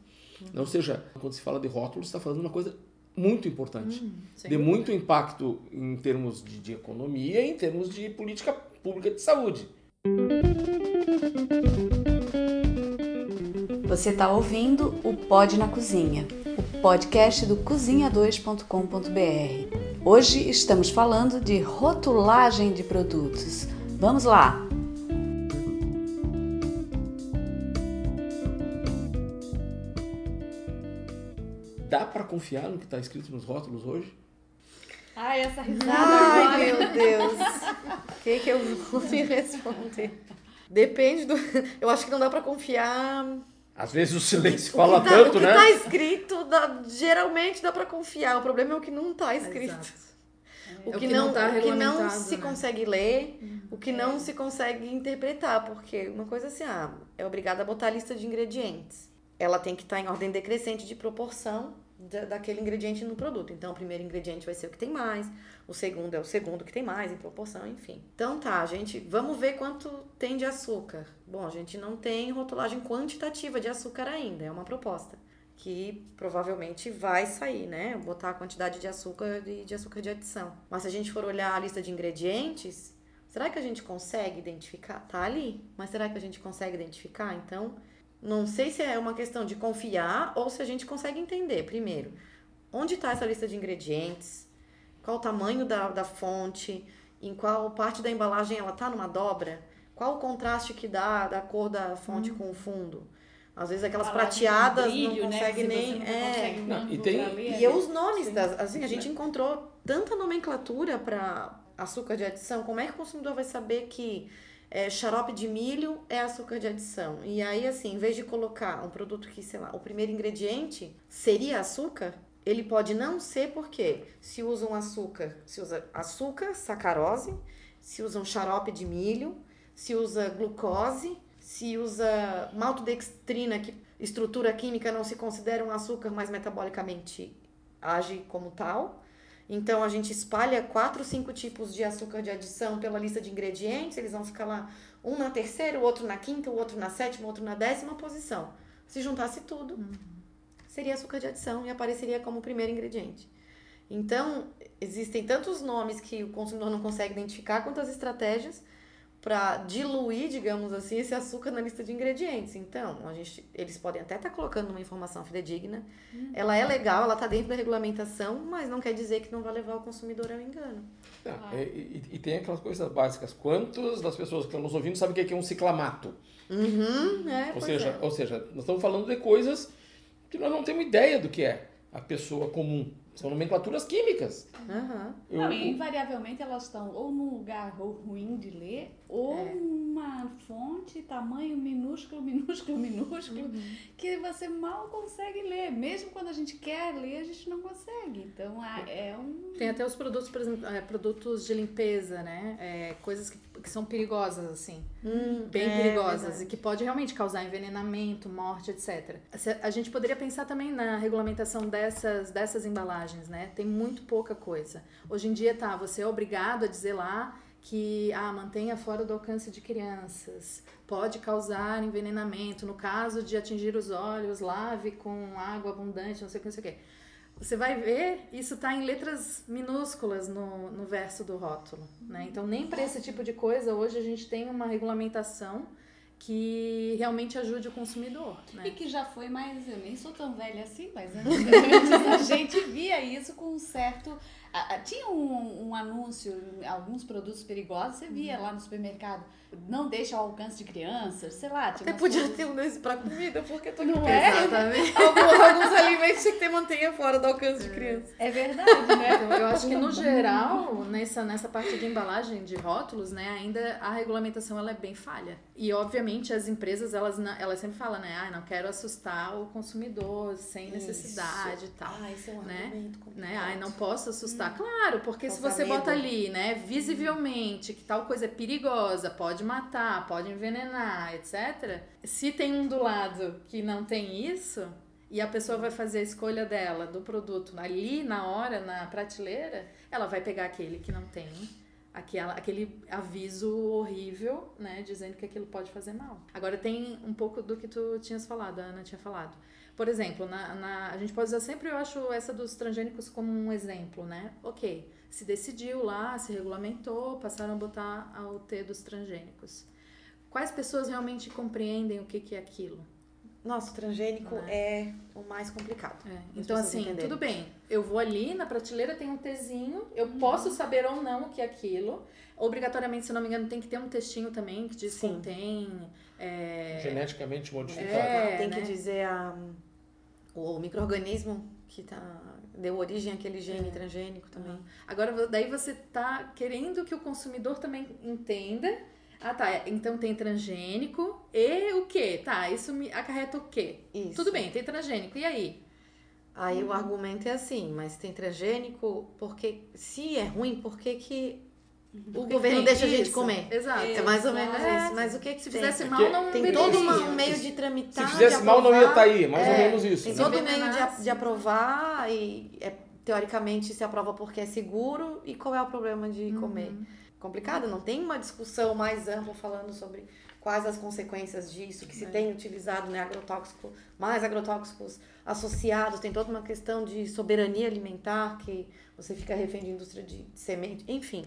S1: Ou seja, quando se fala de rótulos, está falando uma coisa muito importante, hum, de muito impacto em termos de, de economia e em termos de política pública de saúde.
S5: Você está ouvindo o Pod na Cozinha, o podcast do cozinha2.com.br. Hoje estamos falando de rotulagem de produtos. Vamos lá!
S1: Dá para confiar no que está escrito nos rótulos hoje?
S4: Ai, essa risada
S3: Ai, agora. meu Deus. O que, que eu vou me responder? Depende do. Eu acho que não dá para confiar.
S1: Às vezes o silêncio fala
S3: tá,
S1: tanto,
S3: né?
S1: O
S3: que tá escrito, dá, geralmente dá para confiar. O problema é o que não tá escrito. Exato. o,
S2: É
S3: que
S2: o que
S3: não,
S2: não tá
S3: o que não se
S2: né?
S3: consegue ler, o que não se consegue interpretar, porque uma coisa assim, ah, é obrigada a botar a lista de ingredientes. Ela tem que estar em ordem decrescente de proporção da- daquele ingrediente no produto. Então, o primeiro ingrediente vai ser o que tem mais, o segundo é o segundo que tem mais em proporção, enfim. Então tá, gente, vamos ver quanto tem de açúcar. Bom, a gente não tem rotulagem quantitativa de açúcar ainda, é uma proposta que provavelmente vai sair, né? Botar a quantidade de açúcar e de açúcar de adição. Mas se a gente for olhar a lista de ingredientes, será que a gente consegue identificar? Tá ali, mas será que a gente consegue identificar? Então, não sei se é uma questão de confiar ou se a gente consegue entender. Primeiro, onde está essa lista de ingredientes? Qual o tamanho da, da fonte? Em qual parte da embalagem ela tá numa dobra? Qual o contraste que dá da cor da fonte com o fundo? Às vezes aquelas prateadas
S4: brilho,
S3: não
S4: né,
S3: consegue
S4: que você
S3: nem.
S4: não
S3: é.
S4: consegue
S1: Não, e tem-.
S3: E os nomes das. Assim, a gente encontrou tanta nomenclatura para açúcar de adição. Como é que o consumidor vai saber que é, xarope de milho é açúcar de adição? E aí, assim, em vez de colocar um produto que, sei lá, o primeiro ingrediente seria açúcar, ele pode não ser porque se usa um açúcar, se usa açúcar, sacarose, se usa um xarope de milho, se usa glucose, se usa maltodextrina, que estrutura química não se considera um açúcar, mas metabolicamente age como tal. Então a gente espalha quatro, cinco tipos de açúcar de adição pela lista de ingredientes, eles vão ficar lá um na terceira, o outro na quinta, o outro na sétima, o outro na décima posição. Se juntasse tudo, seria açúcar de adição e apareceria como primeiro ingrediente. Então, existem tantos nomes que o consumidor não consegue identificar, quanto as estratégias para diluir, digamos assim, esse açúcar na lista de ingredientes. Então, a gente, eles podem até estar colocando uma informação fidedigna. Ela é legal, ela está dentro da regulamentação, mas não quer dizer que não vai levar o consumidor ao engano.
S1: Não, é, e, e tem aquelas coisas básicas. Quantas das pessoas que estão nos ouvindo sabem o que é um ciclamato?
S3: Uhum, é,
S1: Ou seja,
S3: é.
S1: ou seja, nós estamos falando de coisas que nós não temos ideia do que é a pessoa comum. São nomenclaturas químicas.
S3: Aham.
S1: Eu-
S4: Não, e invariavelmente elas estão ou num lugar ru- ruim de ler, ou
S3: É.
S4: uma fonte, tamanho minúsculo, minúsculo, minúsculo,
S3: Uhum.
S4: que você mal consegue ler. Mesmo quando a gente quer ler, a gente não consegue. Então é um.
S2: Tem até os produtos, por exemplo, é, produtos de limpeza, né? É, coisas que, que são perigosas, assim.
S3: Hum,
S2: Bem
S3: é
S2: perigosas
S3: verdade.
S2: e que pode realmente causar envenenamento, morte, etc. A gente poderia pensar também na regulamentação dessas, dessas embalagens, né? Tem muito pouca coisa. Hoje em dia, tá, você é obrigado a dizer lá que ah, mantenha fora do alcance de crianças, pode causar envenenamento, no caso de atingir os olhos, lave com água abundante, não sei o que, não sei o que. Você vai ver, isso tá em letras minúsculas no, no verso do rótulo, né? Então, nem para esse tipo de coisa, hoje a gente tem uma regulamentação que realmente ajude o consumidor,
S4: E
S2: né?
S4: que já foi mais. Eu nem sou tão velha assim, mas antes a gente via isso com um certo. A- a- tinha um, um anúncio, alguns produtos perigosos, você via lá no supermercado. Não deixa ao alcance de crianças, sei lá. Tinha
S3: Até podia
S4: coisas-
S3: ter um desse pra comida, porque tu
S4: Não é?
S3: Exatamente. Alguns, alguns alimentos tinha que ter mantenha fora do alcance de criança.
S4: É verdade, né?
S2: Então, eu acho que no geral, nessa, nessa parte de embalagem de rótulos, né, ainda a regulamentação ela é bem falha. E obviamente as empresas elas, elas sempre falam, né, ah, não quero assustar o consumidor sem necessidade e tal.
S3: Ah, isso é um
S2: Né?
S3: argumento complicado.
S2: né? Ai, não posso assustar. Claro, porque se você bota
S3: medo.
S2: ali, né, visivelmente que tal coisa é perigosa, pode matar, pode envenenar, etc. Se tem um do lado que não tem isso, e a pessoa vai fazer a escolha dela do produto ali na hora, na prateleira, ela vai pegar aquele que não tem aquela, aquele aviso horrível, né, dizendo que aquilo pode fazer mal. Agora tem um pouco do que tu tinhas falado, a Ana tinha falado. Por exemplo, na, na- a gente pode usar sempre, eu acho, essa dos transgênicos como um exemplo, né? Ok, se decidiu lá, se regulamentou, passaram a botar o T dos transgênicos. Quais pessoas realmente compreendem o que, que é aquilo?
S3: Nossa, o transgênico é o mais complicado.
S2: É, Então, assim,
S3: entenderem.
S2: tudo bem. Eu vou ali, na prateleira tem um Tzinho, eu posso saber ou não o que é aquilo. Obrigatoriamente, se não me engano, tem que ter um textinho também que diz
S3: Sim.
S2: contém. é,
S1: Geneticamente modificado.
S2: É,
S3: tem
S2: né?
S3: que dizer a, o microorganismo que tá, deu origem àquele gene
S2: É.
S3: transgênico também.
S2: Agora, daí você tá querendo que o consumidor também entenda. Ah, tá. Então tem transgênico e o quê? Tá, isso me acarreta o quê?
S3: Isso.
S2: Tudo bem, tem transgênico. E aí?
S3: Aí o argumento é assim, mas tem transgênico, porque se é ruim, por que, que o
S2: Porque
S3: governo deixa a gente
S2: isso.
S3: comer?
S2: Exato.
S3: É mais ou menos
S2: É.
S3: isso. Mas o que que
S2: Se fizesse mal, não
S3: Tem todo um meio de tramitar,
S1: Se fizesse mal, não ia estar aí, mais ou
S3: É,
S1: menos isso.
S3: Tem
S1: né?
S3: todo o meio de, de aprovar e é, teoricamente se aprova porque é seguro e qual é o problema de comer? Complicado, não tem uma discussão mais ampla falando sobre quais as consequências disso, que se tem utilizado né, agrotóxico, mais agrotóxicos associados, tem toda uma questão de soberania alimentar, que você fica refém de indústria de semente, enfim.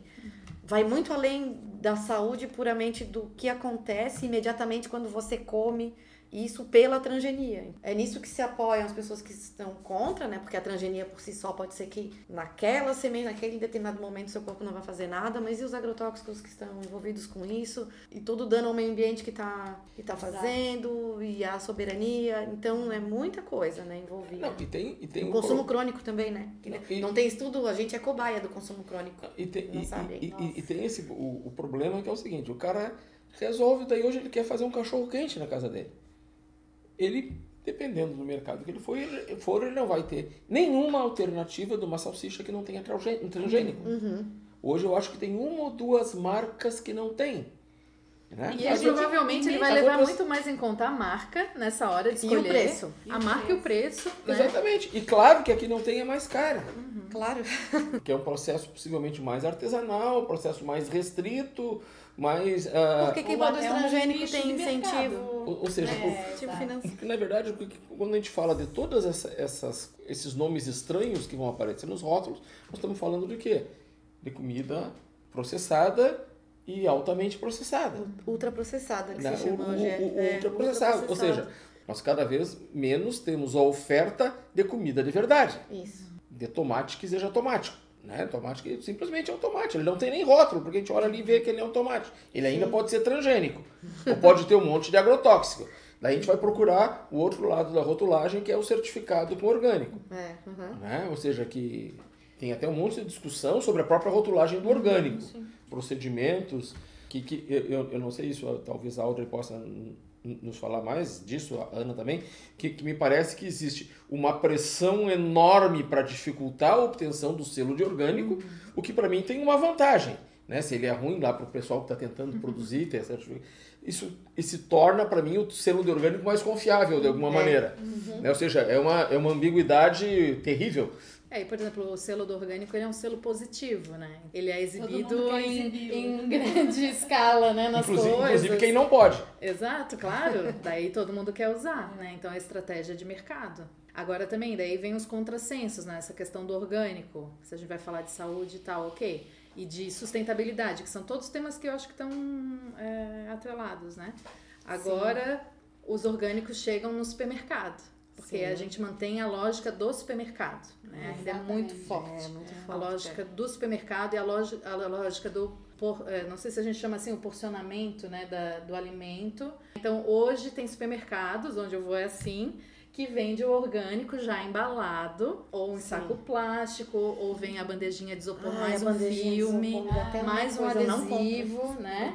S3: Vai muito além da saúde puramente do que acontece imediatamente quando você come isso pela transgenia. É nisso que se apoiam as pessoas que estão contra, né? Porque a transgenia por si só pode ser que naquela semente, naquele determinado momento, seu corpo não vai fazer nada, mas e os agrotóxicos que estão envolvidos com isso? E todo o dano ao meio ambiente que está que tá fazendo, e a soberania. Então é muita coisa, né? Envolvida.
S1: Não, e tem, e tem
S3: o
S1: um
S3: consumo
S1: pro-
S3: crônico também, né?
S1: Não, e-
S3: não tem estudo, a gente é cobaia do consumo crônico.
S1: E tem,
S3: Não
S1: e-
S3: sabe,
S1: e- e- e tem esse, o, o problema que é o seguinte, o cara resolve, daí hoje ele quer fazer um cachorro quente na casa dele. Ele, dependendo do mercado que ele for, ele, for, ele não vai ter nenhuma alternativa de uma salsicha que não tenha transgê- transgênico.
S3: Uhum.
S1: Hoje eu acho que tem uma ou duas marcas que não tem. Né?
S2: E
S1: outras-
S2: provavelmente ele vai levar
S1: outras-
S2: muito mais em conta a marca nessa hora de
S3: E
S2: escolher.
S3: o preço.
S2: A marca e o preço. Né?
S1: Exatamente. E claro que aqui não tem é mais cara.
S3: Claro.
S1: Que é um processo possivelmente mais artesanal, um processo mais restrito,
S3: Porque quem
S4: Ou
S3: produz
S4: até um
S3: transgênico tem incentivo.
S1: ou, ou seja, o-
S4: É,
S3: Tipo.
S1: Porque, na verdade, o que- quando a gente fala de todos essa, essas, esses nomes estranhos que vão aparecer nos rótulos, nós estamos falando de quê? De comida processada e altamente processada.
S3: Ultraprocessada, que
S1: né?
S3: se chama hoje. é. É,
S1: ultraprocessado. Ou seja, nós cada vez menos temos a oferta de comida de verdade.
S3: Isso.
S1: De tomate que seja tomate. Né? Tomate que simplesmente é um tomate. Ele não tem nem rótulo, porque a gente olha ali e vê que ele é um tomate. Ele ainda pode ser transgênico. ou pode ter um monte de agrotóxico. Daí a gente vai procurar o outro lado da rotulagem, que é o certificado com orgânico.
S3: É, uhum.
S1: Né? Ou seja, que tem até um monte de discussão sobre a própria rotulagem do orgânico. Procedimentos, que, que eu, eu- não sei isso, talvez a Audrey possa nos falar mais disso, a Ana também, que, que me parece que existe uma pressão enorme para dificultar a obtenção do selo de orgânico, o que para mim tem uma vantagem. Né? Se ele é ruim lá para o pessoal que está tentando produzir, ter isso, isso torna para mim o selo de orgânico mais confiável de alguma maneira. Né? Ou seja, é uma, é uma ambiguidade terrível.
S2: É, e, por exemplo, o selo do orgânico ele é um selo positivo, né? Ele é exibido em, em grande escala, né? Nas
S1: Inclusive,
S2: coisas.
S1: inclusive quem não pode.
S2: Exato, claro. Daí todo mundo quer usar, né? Então é estratégia de mercado. Agora também, daí vem os contrassensos, né? Essa questão do orgânico, se a gente vai falar de saúde e tal, ok. E de sustentabilidade, que são todos temas que eu acho que estão é, atrelados, né? Agora, os orgânicos chegam no supermercado. Porque
S3: Sim.
S2: a gente mantém a lógica do supermercado, né? Ainda é muito forte.
S3: É muito
S2: A
S3: forte.
S2: lógica do supermercado e a, loja, a lógica do, por, é, não sei se a gente chama assim, o porcionamento né, da, do alimento. Então, hoje tem supermercados, onde eu vou é assim, que vende o orgânico já embalado, ou em
S3: Sim.
S2: saco plástico, ou vem a bandejinha de isopor,
S3: Ai,
S2: mais
S3: a
S2: um filme, mais um adesivo, né?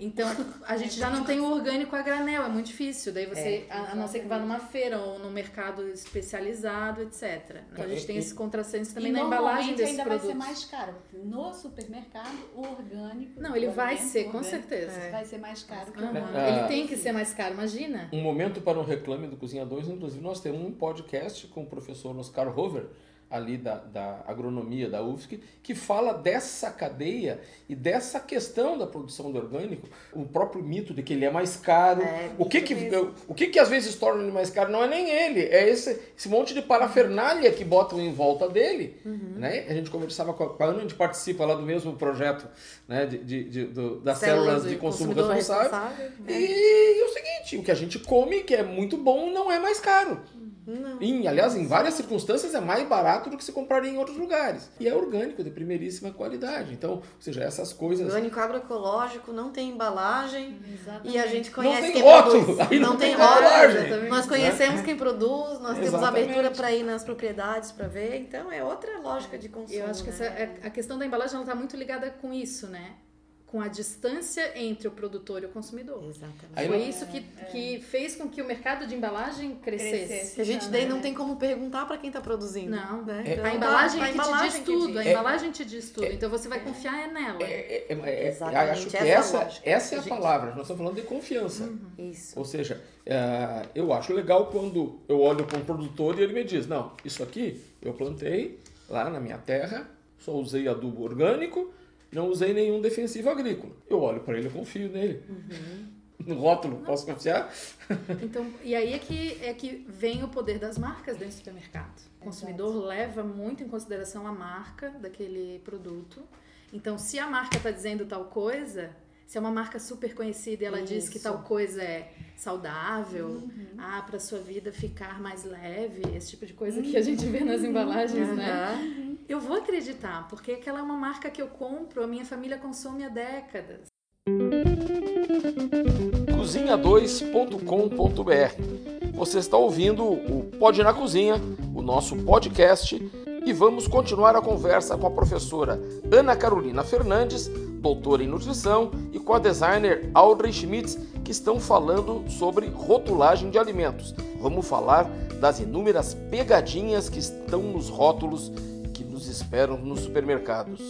S2: Então, a gente já não tem o orgânico a granel, é muito difícil. Daí você, a, a não ser que vá numa feira ou num mercado especializado, etc. Então, a gente tem esse contrassenso também
S4: e
S2: na embalagem
S4: normalmente
S2: desses
S4: ainda
S2: produtos.
S4: vai ser mais caro. No supermercado, o orgânico.
S2: Não, ele vai ser, com certeza.
S4: Vai ser mais caro que.
S1: Ah.
S2: Ele tem que ser mais caro, imagina.
S1: Um momento para um reclame do Cozinha 2, inclusive nós temos um podcast com o professor Oscar Hover, ali da, da agronomia da UFSC, que fala dessa cadeia e dessa questão da produção do orgânico, o próprio mito de que ele é mais caro.
S3: É,
S1: o que que,
S3: mesmo.
S1: o que que às vezes torna ele mais caro não é nem ele, é esse, esse monte de parafernália que botam em volta dele.
S3: Uhum.
S1: Né? A gente conversava com a, com a Ana, a gente participa lá do mesmo projeto né? de, de, de- do- das
S3: Células
S1: células de consumo responsável.
S3: responsável, né?
S1: E, é o seguinte, o que a gente come, que é muito bom, não é mais caro.
S3: Não.
S1: Em, aliás, em várias circunstâncias é mais barato do que se compraria em outros lugares. E é orgânico, de primeiríssima qualidade. Então, ou seja, essas coisas.
S3: Orgânico agroecológico, não tem embalagem.
S4: Exatamente.
S3: E a gente conhece
S1: tem
S3: quem
S1: rótulo,
S3: produz.
S1: não
S3: não tem
S1: tem
S3: rótulo. Nós conhecemos quem produz, nós temos
S1: Exatamente.
S3: abertura para ir nas propriedades para ver. Então é outra lógica de consumo.
S2: Eu acho que essa,
S3: né?
S2: é- a questão da embalagem está muito ligada com isso, né? Com a distância entre o produtor e o consumidor.
S3: Exatamente.
S2: Foi isso que, que fez com que o mercado de embalagem crescesse.
S4: Crescesse.
S3: A gente daí não tem como perguntar para quem tá produzindo.
S2: Não.
S3: né?
S1: É.
S3: Então,
S2: A embalagem
S3: a
S2: que te
S3: embalagem
S2: diz
S3: que
S2: tudo, a embalagem te diz tudo. Então você vai confiar é nela.
S1: É, é, é,
S3: Exatamente,
S1: acho que
S3: essa é a
S1: essa, essa é a
S3: Gente.
S1: palavra. Nós estamos falando de confiança.
S3: Isso.
S1: Ou seja, é, eu acho legal quando eu olho para um produtor e ele me diz: Não, isso aqui eu plantei lá na minha terra, só usei adubo orgânico, não usei nenhum defensivo agrícola. Eu olho para ele e confio nele. No rótulo, posso confiar?
S2: Então, e aí é que, é que vem o poder das marcas dentro do supermercado. O consumidor leva muito em consideração a marca daquele produto. Então, se a marca está dizendo tal coisa, se é uma marca super conhecida e ela diz que
S3: Isso.
S2: tal coisa é saudável, ah, para sua vida ficar mais leve, esse tipo de coisa que a gente vê nas embalagens, né? Eu vou acreditar, porque aquela é uma marca que eu compro, a minha família consome há décadas.
S1: cozinha2.com.br. Você está ouvindo o Pode na Cozinha, o nosso podcast, e vamos continuar a conversa com a professora Ana Carolina Fernandes, doutora em nutrição, e com a designer Audrey Schmitz, que estão falando sobre rotulagem de alimentos. Vamos falar das inúmeras pegadinhas que estão nos rótulos esperam nos supermercados.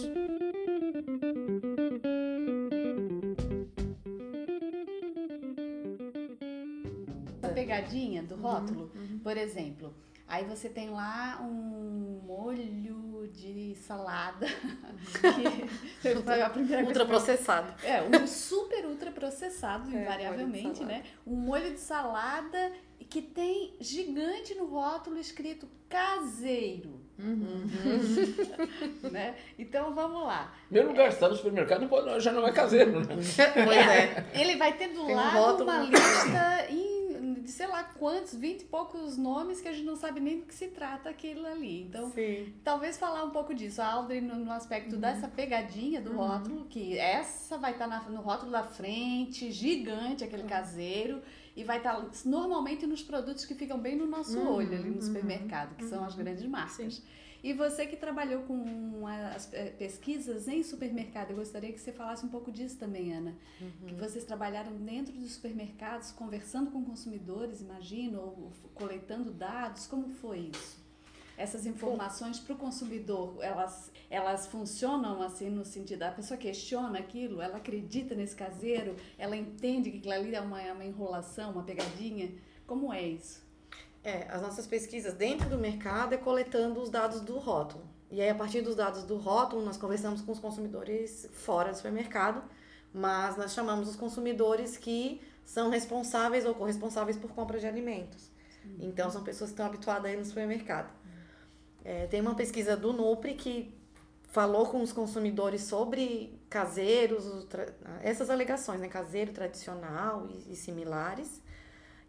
S4: Essa pegadinha do rótulo, por exemplo, aí você tem lá um molho de salada. que foi a primeira
S3: Ultraprocessado.
S4: É, um super ultra processado,
S3: É,
S4: invariavelmente, né? Um molho de salada que tem gigante no rótulo escrito caseiro. né? Então vamos lá.
S1: Primeiro lugar, está no supermercado, já não é caseiro, né?
S3: Pois é.
S4: Ele vai ter do
S3: Tem um
S4: lado
S3: rótulo
S4: uma lista em, de sei lá quantos, vinte e poucos nomes que a gente não sabe nem do que se trata aquilo ali. Então,
S3: Sim.
S4: Talvez falar um pouco disso, a Audrey, no, no aspecto dessa pegadinha do rótulo, que essa vai estar no rótulo da frente, gigante, aquele caseiro, e vai estar normalmente nos produtos que ficam bem no nosso olho ali no supermercado, que são as grandes marcas. E você que trabalhou com as eh, pesquisas em supermercado, eu gostaria que você falasse um pouco disso também, Ana. Que vocês trabalharam dentro dos supermercados, conversando com consumidores, imagino, ou coletando dados, como foi isso? Essas informações para o consumidor, elas, elas funcionam assim no sentido, a pessoa questiona aquilo, ela acredita nesse caseiro, ela entende que aquilo ali é uma, é uma enrolação, uma pegadinha. Como é isso?
S3: É, as nossas pesquisas dentro do mercado é coletando os dados do rótulo. E aí, a partir dos dados do rótulo, nós conversamos com os consumidores fora do supermercado, mas nós chamamos os consumidores que são responsáveis ou corresponsáveis por compra de alimentos. Então, são pessoas que estão habituadas a ir no supermercado. É, tem uma pesquisa do Nupri que falou com os consumidores sobre caseiros, essas alegações, né? Caseiro, tradicional e- e similares.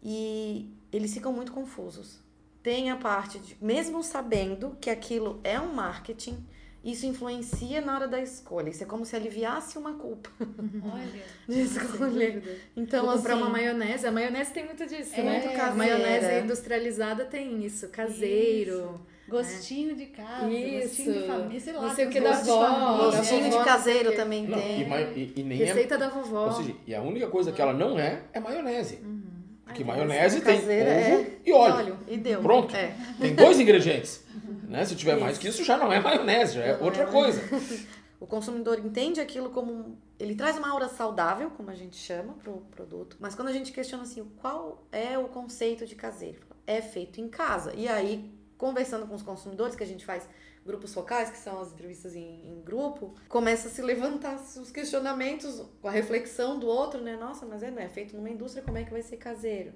S3: E eles ficam muito confusos. Tem a parte de, mesmo sabendo que aquilo é um marketing, isso influencia na hora da escolha. Isso é como se aliviasse uma culpa
S4: Olha.
S3: de escolher. Então,
S2: Vou comprar
S3: assim,
S2: uma maionese. A maionese tem muito disso,
S4: É,
S2: né?
S4: muito
S2: A
S3: caseira.
S2: maionese industrializada tem isso, caseiro.
S4: Gostinho de casa,
S2: Isso.
S4: gostinho de família, sei lá.
S2: Não sei o que da
S4: família.
S3: gostinho de
S2: vovó,
S3: caseiro
S2: porque-
S3: também
S1: Não,
S3: tem.
S1: e, e- e nem é
S2: Receita da vovó.
S1: Ou seja, e a única coisa que ela não é é maionese. Porque maionese
S3: receita
S1: tem
S3: caseira
S1: ovo
S3: é
S1: e óleo.
S3: E deu.
S1: Pronto.
S3: É.
S1: Tem dois ingredientes. né? Se tiver mais que isso, já não é maionese, já é
S3: Não
S1: outra
S3: é
S1: coisa.
S3: O consumidor entende aquilo como. Ele traz uma aura saudável, como a gente chama, pro produto. Mas quando a gente questiona assim, qual é o conceito de caseiro? É feito em casa. E aí, conversando com os consumidores, que a gente faz grupos focais, que são as entrevistas em, em grupo, começa a se levantar os questionamentos, com a reflexão do outro, né? Nossa, mas é, não é feito numa indústria, como é que vai ser caseiro?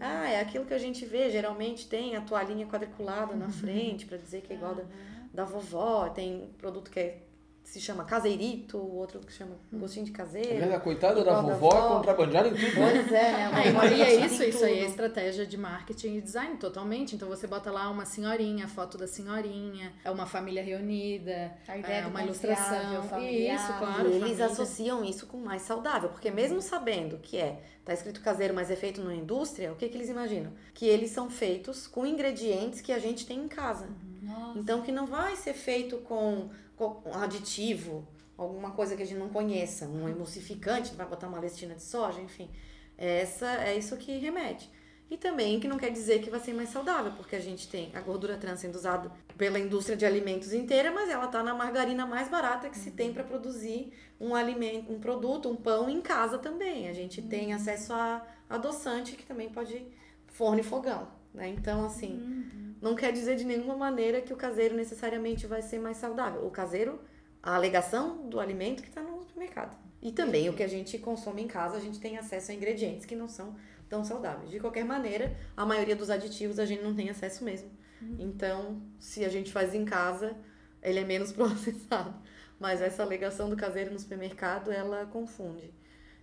S3: Ah, é aquilo que a gente vê, geralmente tem a toalhinha quadriculada na frente, para dizer que é igual da, da vovó, tem produto que é- se chama caseirito, o outro que chama gostinho de caseiro.
S1: Aliás, a coitada da
S3: Igual da
S1: vovó é contrabandeada em tudo. né?
S3: Pois é, né?
S2: Ah,
S3: Uma
S2: e
S3: moda
S2: e é isso, isso aí é estratégia de marketing e design totalmente. Então você bota lá uma senhorinha, a foto da senhorinha, é uma família reunida,
S4: A ideia
S2: é
S4: do
S2: uma ilustração.
S4: familiar.
S2: Isso, claro.
S3: E eles
S2: família.
S3: associam isso com mais saudável, porque mesmo sabendo que é, tá escrito caseiro, mas é feito numa indústria, o que que eles imaginam? Que eles são feitos com ingredientes que a gente tem em casa.
S4: Nossa.
S3: Então que não vai ser feito com um aditivo, alguma coisa que a gente não conheça, um emulsificante, vai botar uma lestina de soja, enfim. Essa é isso que remete. E também que não quer dizer que vai ser mais saudável, porque a gente tem a gordura trans sendo usada pela indústria de alimentos inteira, mas ela está na margarina mais barata que se tem para produzir um alimento, um produto, um pão em casa também. A gente tem acesso a adoçante que também pode forno e fogão, né? Então, assim, não quer dizer de nenhuma maneira que o caseiro necessariamente vai ser mais saudável. O caseiro, a alegação do alimento que está no supermercado. E também o que a gente consome em casa, a gente tem acesso a ingredientes que não são tão saudáveis. De qualquer maneira, a maioria dos aditivos a gente não tem acesso mesmo. Uhum. Então, se a gente faz em casa, ele é menos processado. Mas essa alegação do caseiro no supermercado, ela confunde.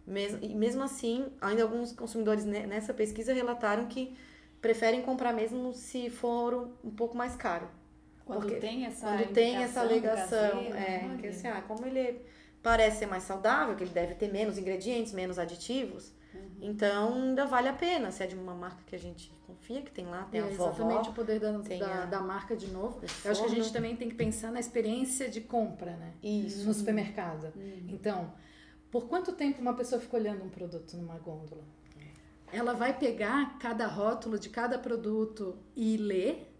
S3: Mesmo, e mesmo assim, ainda alguns consumidores nessa pesquisa relataram que preferem comprar mesmo se for um pouco mais caro.
S4: Quando Porque tem essa
S3: quando tem essa caseiro, é, que assim, ah, como ele parece ser mais saudável, que ele deve ter menos ingredientes, menos aditivos, então, ainda vale a pena, se é de uma marca que a gente confia, que tem lá, tem é, a vovó.
S2: Exatamente o poder da, da, a, da, marca de novo. Eu acho que a gente também tem que pensar na experiência de compra, né?
S3: Isso.
S2: No supermercado. Uhum. Então, por quanto tempo uma pessoa fica olhando um produto numa gôndola? Ela vai pegar cada rótulo de cada produto e ler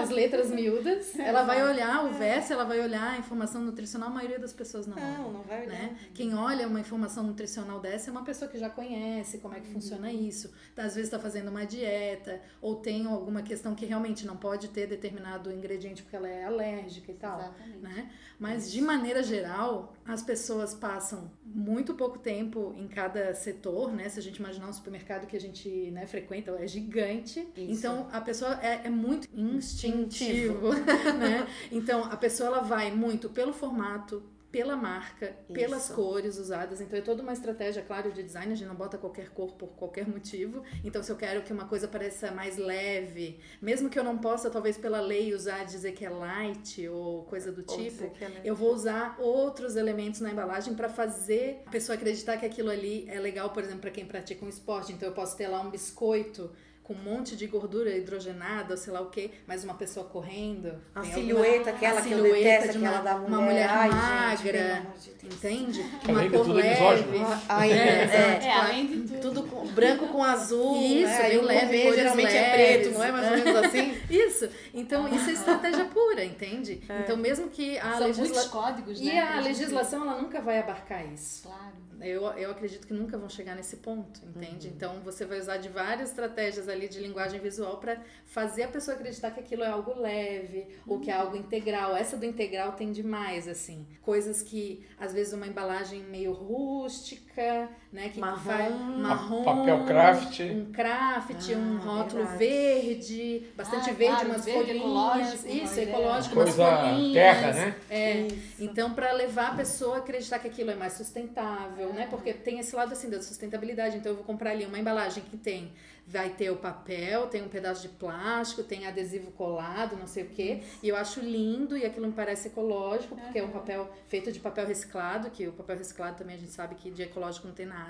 S2: as letras miúdas. ela vai olhar o verso, ela vai olhar a informação nutricional. A maioria das pessoas não.
S3: Não, não vai olhar.
S2: Né? Quem olha uma informação nutricional dessa é uma pessoa que já conhece como é que uhum. funciona isso. Às vezes está fazendo uma dieta ou tem alguma questão que realmente não pode ter determinado ingrediente porque ela é alérgica e tal. Exatamente. Né? Mas de maneira geral, as pessoas passam muito pouco tempo em cada setor, né? Se a gente imaginar um supermercado que a gente né, frequenta, é gigante. Isso. Então a pessoa é, é muito instintivo, né? Então a pessoa ela vai muito pelo formato, pela marca, Isso. pelas cores usadas. Então é toda uma estratégia, claro, de design. A gente não bota qualquer cor por qualquer motivo. Então, se eu quero que uma coisa pareça mais leve, mesmo que eu não possa, talvez pela lei, usar dizer que é light ou coisa do tipo, é eu vou usar outros elementos na embalagem para fazer a pessoa acreditar que aquilo ali é legal, por exemplo, para quem pratica um esporte. Então, eu posso ter lá um biscoito com um monte de gordura hidrogenada, sei lá o que, mas uma pessoa correndo.
S3: A silhueta, alguma, aquela a silhueta que eu detesto, de uma, da mulher,
S2: uma mulher Ai, magra, gente, entende? Uma cor leve.
S3: Ai, é, é, é, além de tudo. tudo com, branco com azul.
S2: Isso, né? bem leve,
S3: geralmente
S2: leves.
S3: é preto, não é mais ou menos assim?
S2: isso. Então, isso é estratégia pura, entende? É. Então, mesmo que a
S4: legislação. códigos, né?
S2: E a legislação, ela nunca vai abarcar isso.
S4: Claro.
S2: Eu, eu acredito que nunca vão chegar nesse ponto, entende? Uhum. Então você vai usar de várias estratégias ali de linguagem visual para fazer a pessoa acreditar que aquilo é algo leve uhum. ou que é algo integral. Essa do integral tem demais, assim. Coisas que às vezes uma embalagem meio rústica, né? Que
S3: marrom,
S2: faz marrom,
S1: papel craft,
S2: um craft, ah, um rótulo verdade. verde, bastante ah, verde, claro, umas verde folhinhas, ecológico, isso, ecológico, umas folhinhas.
S1: terra, né?
S2: É. Isso. Então para levar a pessoa a acreditar que aquilo é mais sustentável, né? Porque tem esse lado assim da sustentabilidade. Então eu vou comprar ali uma embalagem que tem vai ter o papel, tem um pedaço de plástico, tem adesivo colado, não sei o quê. E eu acho lindo e aquilo me parece ecológico, porque é um papel feito de papel reciclado, que o papel reciclado também a gente sabe que de ecológico não tem nada.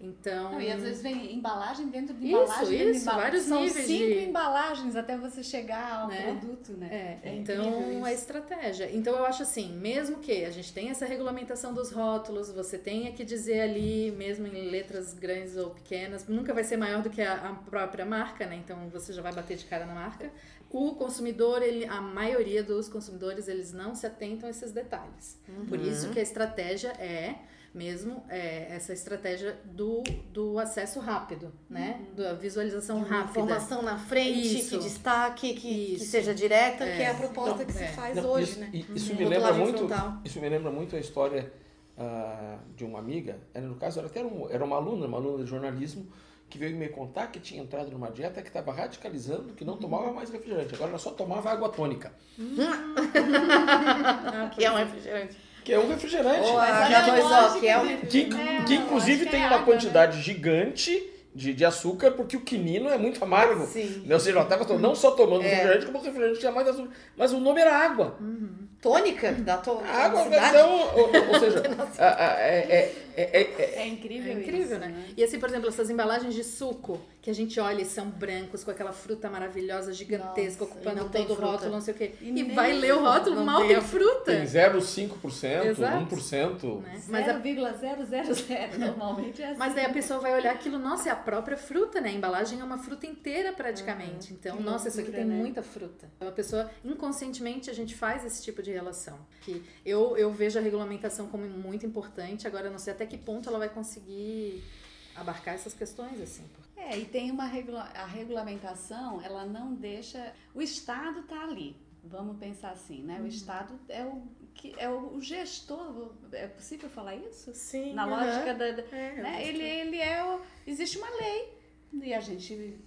S2: Então.
S4: Não, e às vezes vem embalagem dentro de embalagem. Isso, isso,
S2: embalagem. vários
S4: São
S2: níveis.
S4: cinco de... embalagens até você chegar ao né? produto,
S2: né? É, é então é estratégia. Então eu acho assim, mesmo que a gente tenha essa regulamentação dos rótulos, você tenha que dizer ali, mesmo em letras grandes ou pequenas, nunca vai ser maior do que a a própria marca, né? Então você já vai bater de cara na marca. O consumidor, ele, a maioria dos consumidores, eles não se atentam a esses detalhes. Uhum. Por isso que a estratégia é mesmo é, essa estratégia do, do acesso rápido, né? Uhum. Da visualização rápida.
S3: Informação na frente, isso. que destaque, que, que seja direta, é. que é a proposta que se é. faz Não, hoje,
S1: isso,
S3: né?
S1: Isso, uhum. me lembra muito, isso me lembra muito a história uh, de uma amiga, era, no caso, era até um, era uma aluna, uma aluna de jornalismo, que veio me contar que tinha entrado numa dieta que estava radicalizando, que não tomava mais refrigerante. Agora ela só tomava água tônica.
S3: que é um refrigerante.
S1: Que é um refrigerante.
S3: Oh, já pois, que, é um...
S1: que, que inclusive que tem é uma água, né? quantidade né? gigante de, de açúcar, porque o quinino é muito amargo.
S3: Sim.
S1: Ou seja, ela estava não só tomando é. refrigerante, como o refrigerante tinha mais açúcar. Mas o nome era água.
S2: Uhum.
S3: tônica da tua
S1: A água, então, ou, ou seja, a- a- é, é, é, é,
S4: É incrível,
S2: É incrível,
S4: isso,
S2: né? E assim, por exemplo, essas embalagens de suco que a gente olha e são brancos, com aquela fruta maravilhosa, gigantesca,
S3: Nossa,
S2: ocupando todo o rótulo, não sei o quê.
S4: E
S2: E, vai ler o rótulo,
S3: não
S2: mal
S3: tem
S2: tem
S3: a-
S2: fruta.
S1: tem 0,5%,
S2: Exato.
S1: 1%.
S2: né? Mas, a-
S4: 0,000 normalmente é assim.
S2: mas daí a pessoa vai olhar aquilo, nossa, é a própria fruta, né? A embalagem é uma fruta inteira praticamente. Então,
S4: Que
S2: nossa, isso aqui tem
S4: né?
S2: muita fruta. Então, a pessoa, inconscientemente, a gente faz esse tipo de relação. Que eu, eu vejo a regulamentação como muito importante, agora eu não sei até que ponto ela vai conseguir abarcar essas questões, assim.
S4: É, e tem uma regula a regulamentação, ela não deixa. O Estado está ali. Vamos pensar assim, né? O Estado é o que é o gestor. É possível falar isso?
S3: Sim.
S4: Na
S3: aham.
S4: lógica da, da-
S3: É,
S4: né? Ele, ele é o, existe uma lei e a gente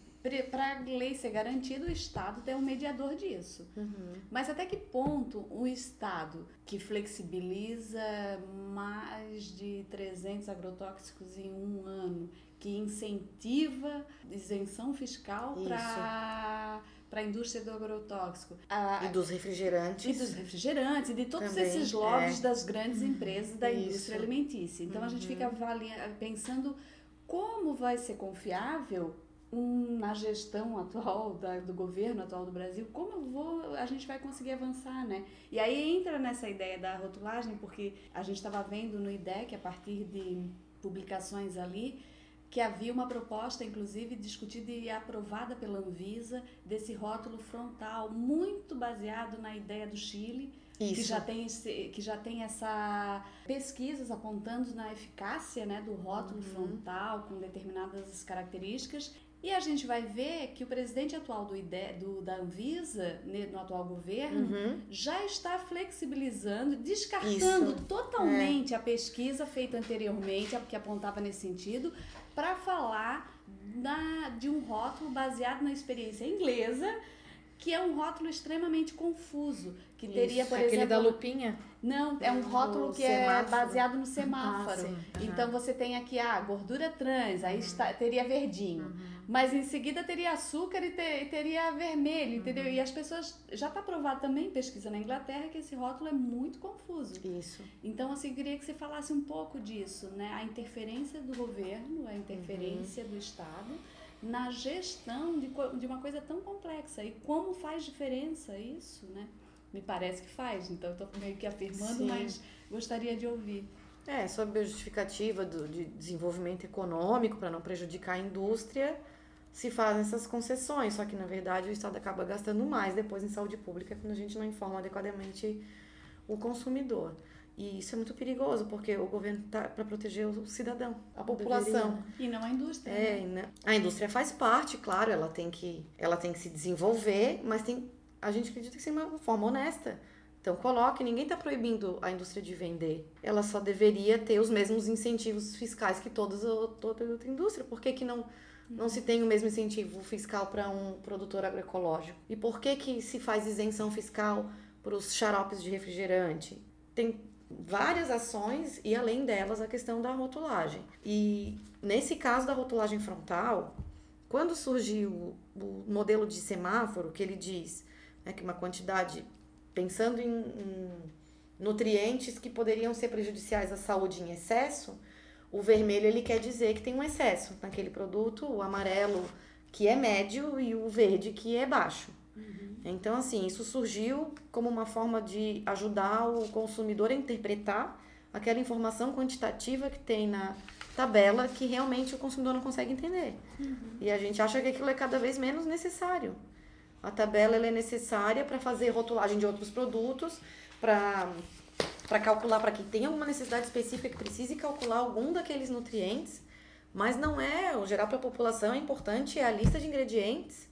S4: para a lei ser garantida o Estado é um mediador disso.
S3: Uhum.
S4: Mas até que ponto o Estado que flexibiliza mais de 300 agrotóxicos em um ano, que incentiva isenção fiscal para para a indústria do agrotóxico, a-
S3: E dos refrigerantes.
S4: e dos refrigerantes e de todos
S3: Também,
S4: esses lobbies
S3: é.
S4: das grandes empresas da
S3: Isso. Uhum.
S4: indústria alimentícia. Então a gente fica avalia- pensando como vai ser confiável na gestão atual da- do governo atual do Brasil, como eu vou, a gente vai conseguir avançar, né? E aí entra nessa ideia da rotulagem, porque a gente estava vendo no IDEC, a partir de publicações ali, que havia uma proposta, inclusive, discutida e aprovada pela Anvisa, desse rótulo frontal, muito baseado na ideia do Chile, que
S3: Isso.
S4: já tem esse- que já tem essa pesquisas apontando na eficácia né, do rótulo
S3: Uhum.
S4: frontal com determinadas características e a gente vai ver que o presidente atual do, IDE, do da Anvisa no atual governo
S3: Uhum.
S4: já está flexibilizando, descartando totalmente a pesquisa feita anteriormente, que apontava nesse sentido, para falar na- de um rótulo baseado na experiência inglesa, que é um rótulo extremamente confuso, que teria,
S3: Isso,
S4: por
S2: Aquele
S4: exemplo,
S2: da lupinha?
S4: não, é um rótulo
S3: O
S4: que é
S3: semáforo.
S4: baseado no semáforo.
S2: Ah, sim. Aham.
S4: Então você tem aqui a gordura trans, aí está, teria verdinho. Mas em seguida teria açúcar e, te- e teria vermelho, entendeu? E as pessoas. Já está provado também, pesquisa na Inglaterra, que esse rótulo é muito confuso.
S3: Isso.
S4: Então, assim, eu queria que você falasse um pouco disso, né? A interferência do governo, a interferência do Estado na gestão de, de uma coisa tão complexa. E como faz diferença isso, né? Me parece que faz, então eu estou meio que afirmando,
S3: Sim.
S4: mas gostaria de ouvir.
S3: É, sob a justificativa do, de desenvolvimento econômico, para não prejudicar a indústria, se fazem essas concessões. Só que, na verdade, o Estado acaba gastando mais depois em saúde pública quando a gente não informa adequadamente o consumidor. E isso é muito perigoso, porque o governo está para proteger o cidadão, a população.
S4: E não a indústria.
S3: É,
S4: né?
S3: A indústria faz parte, claro, ela tem que, ela tem que se desenvolver, mas tem, a gente acredita que ser uma forma honesta. Então coloque, ninguém está proibindo a indústria de vender. Ela só deveria ter os mesmos incentivos fiscais que todas, toda outra indústria. Por que, que não, não se tem o mesmo incentivo fiscal para um produtor agroecológico? E por que, que se faz isenção fiscal para os xaropes de refrigerante? Tem várias ações e além delas a questão da rotulagem. E nesse caso da rotulagem frontal, quando surgiu o modelo de semáforo que ele diz né, que uma quantidade pensando em, em nutrientes que poderiam ser prejudiciais à saúde em excesso, o vermelho ele quer dizer que tem um excesso naquele produto, o amarelo que é médio e o verde que é baixo. Então, assim, isso surgiu como uma forma de ajudar o consumidor a interpretar aquela informação quantitativa que tem na tabela que realmente o consumidor não consegue entender. E a gente acha que aquilo é cada vez menos necessário. A tabela ela é necessária para fazer rotulagem de outros produtos, para para calcular para quem tem alguma necessidade específica que precise calcular algum daqueles nutrientes, mas não é, o geral para a população é importante é a lista de ingredientes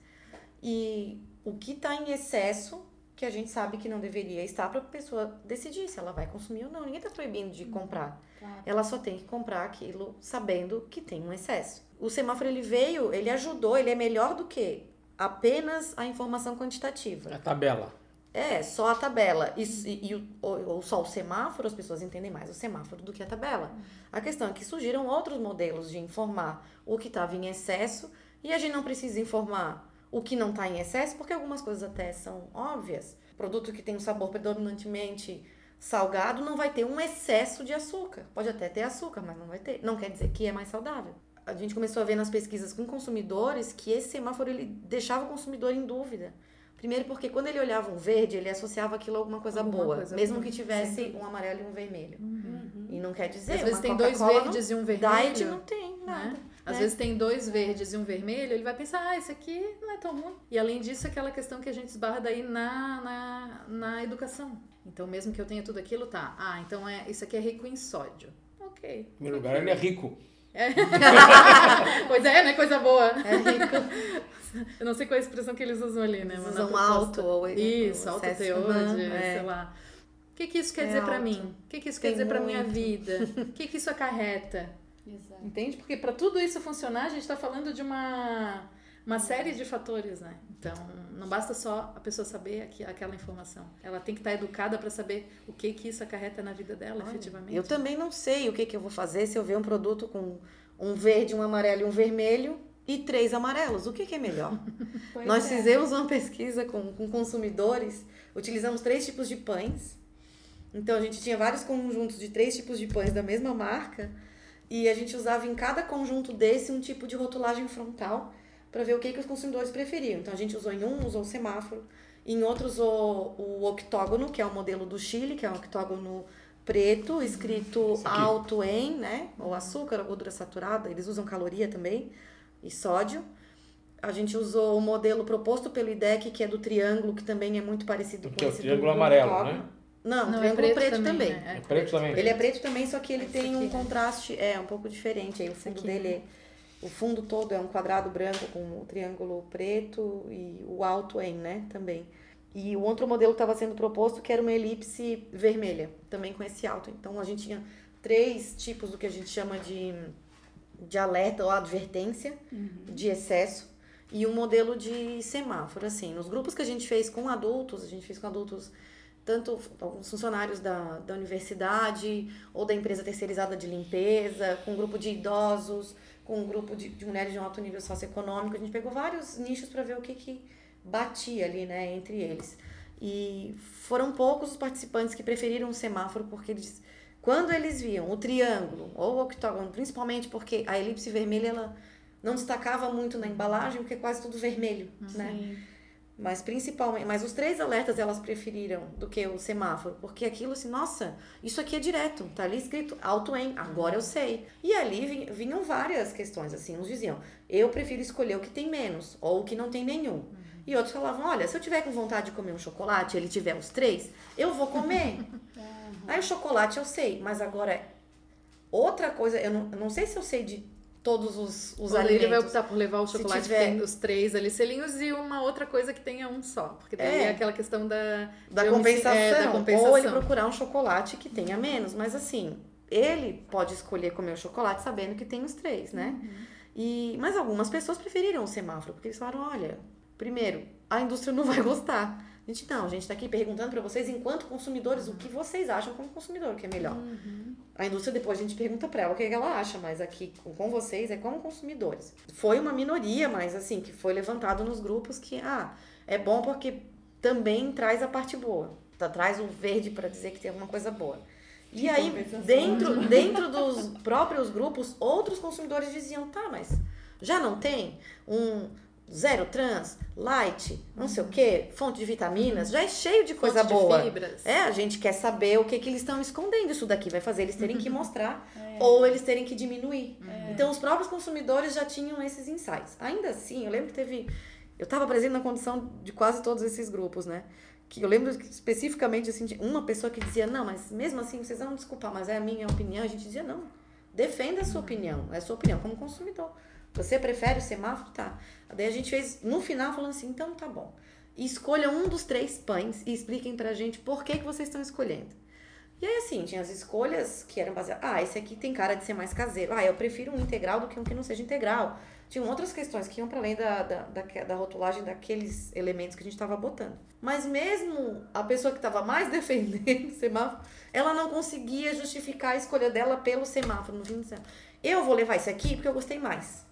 S3: e o que está em excesso, que a gente sabe que não deveria estar para a pessoa decidir se ela vai consumir ou não. Ninguém está proibindo de comprar.
S4: Claro.
S3: Ela só tem que comprar aquilo sabendo que tem um excesso. O semáforo ele veio, ele ajudou, ele é melhor do que apenas a informação quantitativa.
S1: A tabela.
S3: É, só a tabela. E, e, e o- ou, só o semáforo, as pessoas entendem mais o semáforo do que a tabela. A questão é que surgiram outros modelos de informar o que estava em excesso e a gente não precisa informar o que não está em excesso, porque algumas coisas até são óbvias. produto que tem um sabor predominantemente salgado não vai ter um excesso de açúcar. Pode até ter açúcar, mas não vai ter. Não quer dizer que é mais saudável. A gente começou a ver nas pesquisas com consumidores que esse semáforo ele deixava o consumidor em dúvida. Primeiro porque quando ele olhava um verde, ele associava aquilo a alguma coisa
S2: Alguma
S3: boa,
S2: coisa
S3: mesmo
S2: boa,
S3: que tivesse um amarelo e um vermelho.
S2: Uhum.
S3: E não quer dizer,
S2: Às vezes tem dois verdes e um vermelho.
S3: Diet não tem nada.
S2: né? Às
S3: né?
S2: vezes tem dois verdes e um vermelho, ele vai pensar, ah, esse aqui não é tão ruim. E além disso, aquela questão que a gente esbarra daí na, na, na educação. Então, mesmo que eu tenha tudo aquilo, tá. Ah, então é, isso aqui é rico em sódio. Ok.
S1: Em primeiro lugar, ele é rico.
S2: pois é, né? Coisa boa.
S3: É rico.
S2: Eu não sei qual é a expressão que eles usam ali, né?
S3: Eles
S2: mas
S3: usam alto ou
S2: Isso, alto teor de,
S3: é.
S2: sei lá. O que, que isso quer
S3: É
S2: dizer pra
S3: alto.
S2: mim? O que, que isso
S3: Tem
S2: quer dizer pra minha vida? O que, que isso acarreta?
S4: Exato.
S2: Entende? Porque para tudo isso funcionar, a gente está falando de uma, uma série de fatores, né? Então, não basta só a pessoa saber aqui, aquela informação. Ela tem que estar educada para saber o que que isso acarreta na vida dela, efetivamente.
S3: Eu também não sei o que, que eu vou fazer se eu ver um produto com um verde, um amarelo e um vermelho e três amarelos. O que, que é melhor?
S4: Pois
S3: Nós
S4: é.
S3: fizemos uma pesquisa com, com consumidores, utilizamos três tipos de pães. Então a gente tinha vários conjuntos de três tipos de pães da mesma marca e a gente usava em cada conjunto desse um tipo de rotulagem frontal para ver o que, que os consumidores preferiam. Então a gente usou em um, usou o semáforo, em outro usou o octógono, que é o modelo do Chile, que é um octógono preto, escrito alto em, né? Ou açúcar, ou gordura saturada, eles usam caloria também, e sódio. A gente usou o modelo proposto pelo IDEC, que é do triângulo, que também é muito parecido
S1: Que
S3: com
S1: é o
S3: esse
S1: triângulo
S3: do,
S1: amarelo, né?
S3: Não,
S2: Não,
S3: triângulo preto, também.
S2: né?
S1: É preto também.
S3: Ele é preto também, só que ele
S2: Esse
S3: tem
S2: aqui,
S3: um contraste, é, um pouco diferente. Aí o fundo
S2: aqui,
S3: dele é, o fundo todo é um quadrado branco com o triângulo preto e o alto em, né, também. E o outro modelo que estava sendo proposto que era uma elipse vermelha, também com esse alto. Então a gente tinha três tipos do que a gente chama de, de alerta ou advertência de excesso e um modelo de semáforo, assim. Nos grupos que a gente fez com adultos, a gente fez com adultos tanto alguns funcionários da, da universidade ou da empresa terceirizada de limpeza, com um grupo de idosos, com um grupo de, de mulheres de um alto nível socioeconômico. A gente pegou vários nichos para ver o que, que batia ali, né, entre eles. E foram poucos os participantes que preferiram o semáforo porque eles, quando eles viam o triângulo ou o octógono, principalmente porque a elipse vermelha ela não destacava muito na embalagem, porque é quase tudo vermelho, né? Mas principalmente, mas os três alertas elas preferiram do que o semáforo, porque aquilo assim, nossa, isso aqui é direto, tá ali escrito alto em, agora eu sei. E ali vin- vinham várias questões assim, uns diziam, eu prefiro escolher o que tem menos ou o que não tem nenhum. E outros falavam, olha, se eu tiver com vontade de comer um chocolate, ele tiver os três, eu vou comer. Aí o chocolate eu sei, mas agora outra coisa, eu não, eu não sei se eu sei de todos os, os
S2: Ou daí ele vai
S3: alimentos.
S2: optar por levar o chocolate
S3: tiver-
S2: que tem os três ali selinhos e uma outra coisa que tenha um só. Porque daí
S3: É.
S2: é, aquela questão da,
S3: da compensação,
S2: é, da
S3: Ou
S2: compensação.
S3: ele procurar um chocolate que tenha menos. Mas assim, ele pode escolher comer o chocolate sabendo que tem os três, né? E, mas algumas pessoas preferiram o semáforo, porque eles falaram, olha, primeiro, a indústria não vai gostar. A gente não, a gente tá aqui perguntando para vocês, enquanto consumidores, o que vocês acham como consumidor que é melhor. A indústria depois a gente pergunta para ela o que que ela acha, mas aqui com- vocês é como consumidores. Foi uma minoria, mas assim, que foi levantado nos grupos que, ah, é bom porque também traz a parte boa. Tá, traz o verde para dizer que tem alguma coisa boa. E aí,
S4: compensação.
S3: dentro, dentro dos próprios grupos, outros consumidores diziam, tá, mas já não tem um zero trans, light, não sei o quê, fonte de vitaminas, já é cheio de coisa
S2: Fonte de
S3: boa.
S2: fibras.
S3: É, a gente quer saber o que, que eles estão escondendo. Isso daqui vai fazer eles terem que mostrar
S4: É.
S3: ou eles terem que diminuir. Então, os próprios consumidores já tinham esses insights. Ainda assim, eu lembro que teve. Eu estava presente na condição de quase todos esses grupos, né? Que eu lembro que, especificamente assim, de uma pessoa que dizia: Não, mas mesmo assim, vocês vão desculpar, mas é a minha opinião. A gente dizia: Não, defenda a sua opinião. É a sua opinião como consumidor. Você prefere o semáforo? Tá. Daí a gente fez no final falando assim: Então tá bom. Escolha um dos três pães e expliquem pra gente por que, que vocês estão escolhendo. E aí, assim, tinha as escolhas que eram baseadas. Ah, esse aqui tem cara de ser mais caseiro. Ah, eu prefiro um integral do que um que não seja integral. Tinham outras questões que iam para além da, da, da, da rotulagem daqueles elementos que a gente estava botando. Mas mesmo a pessoa que estava mais defendendo o semáforo, ela não conseguia justificar a escolha dela pelo semáforo. No fim do céu. Eu vou levar esse aqui porque eu gostei mais.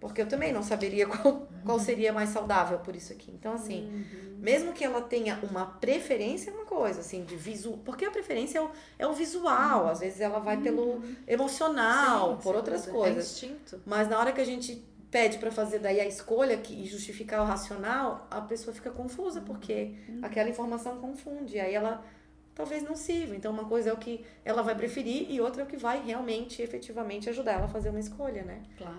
S3: Porque eu também não saberia qual qual seria mais saudável por isso aqui. Então, assim,
S2: Uhum.
S3: mesmo que ela tenha uma preferência, é uma coisa, assim, de visual. Porque a preferência é o, é o visual, às vezes ela vai pelo emocional,
S2: Uhum. Sim,
S3: por outras
S2: dúvida.
S3: coisas.
S2: É instinto.
S3: Mas na hora que a gente pede para fazer daí a escolha que, e justificar o racional, a pessoa fica confusa, porque aquela informação confunde. Aí ela talvez não sirva. Então, uma coisa é o que ela vai preferir e outra é o que vai realmente, efetivamente ajudar ela a fazer uma escolha, né?
S4: Claro.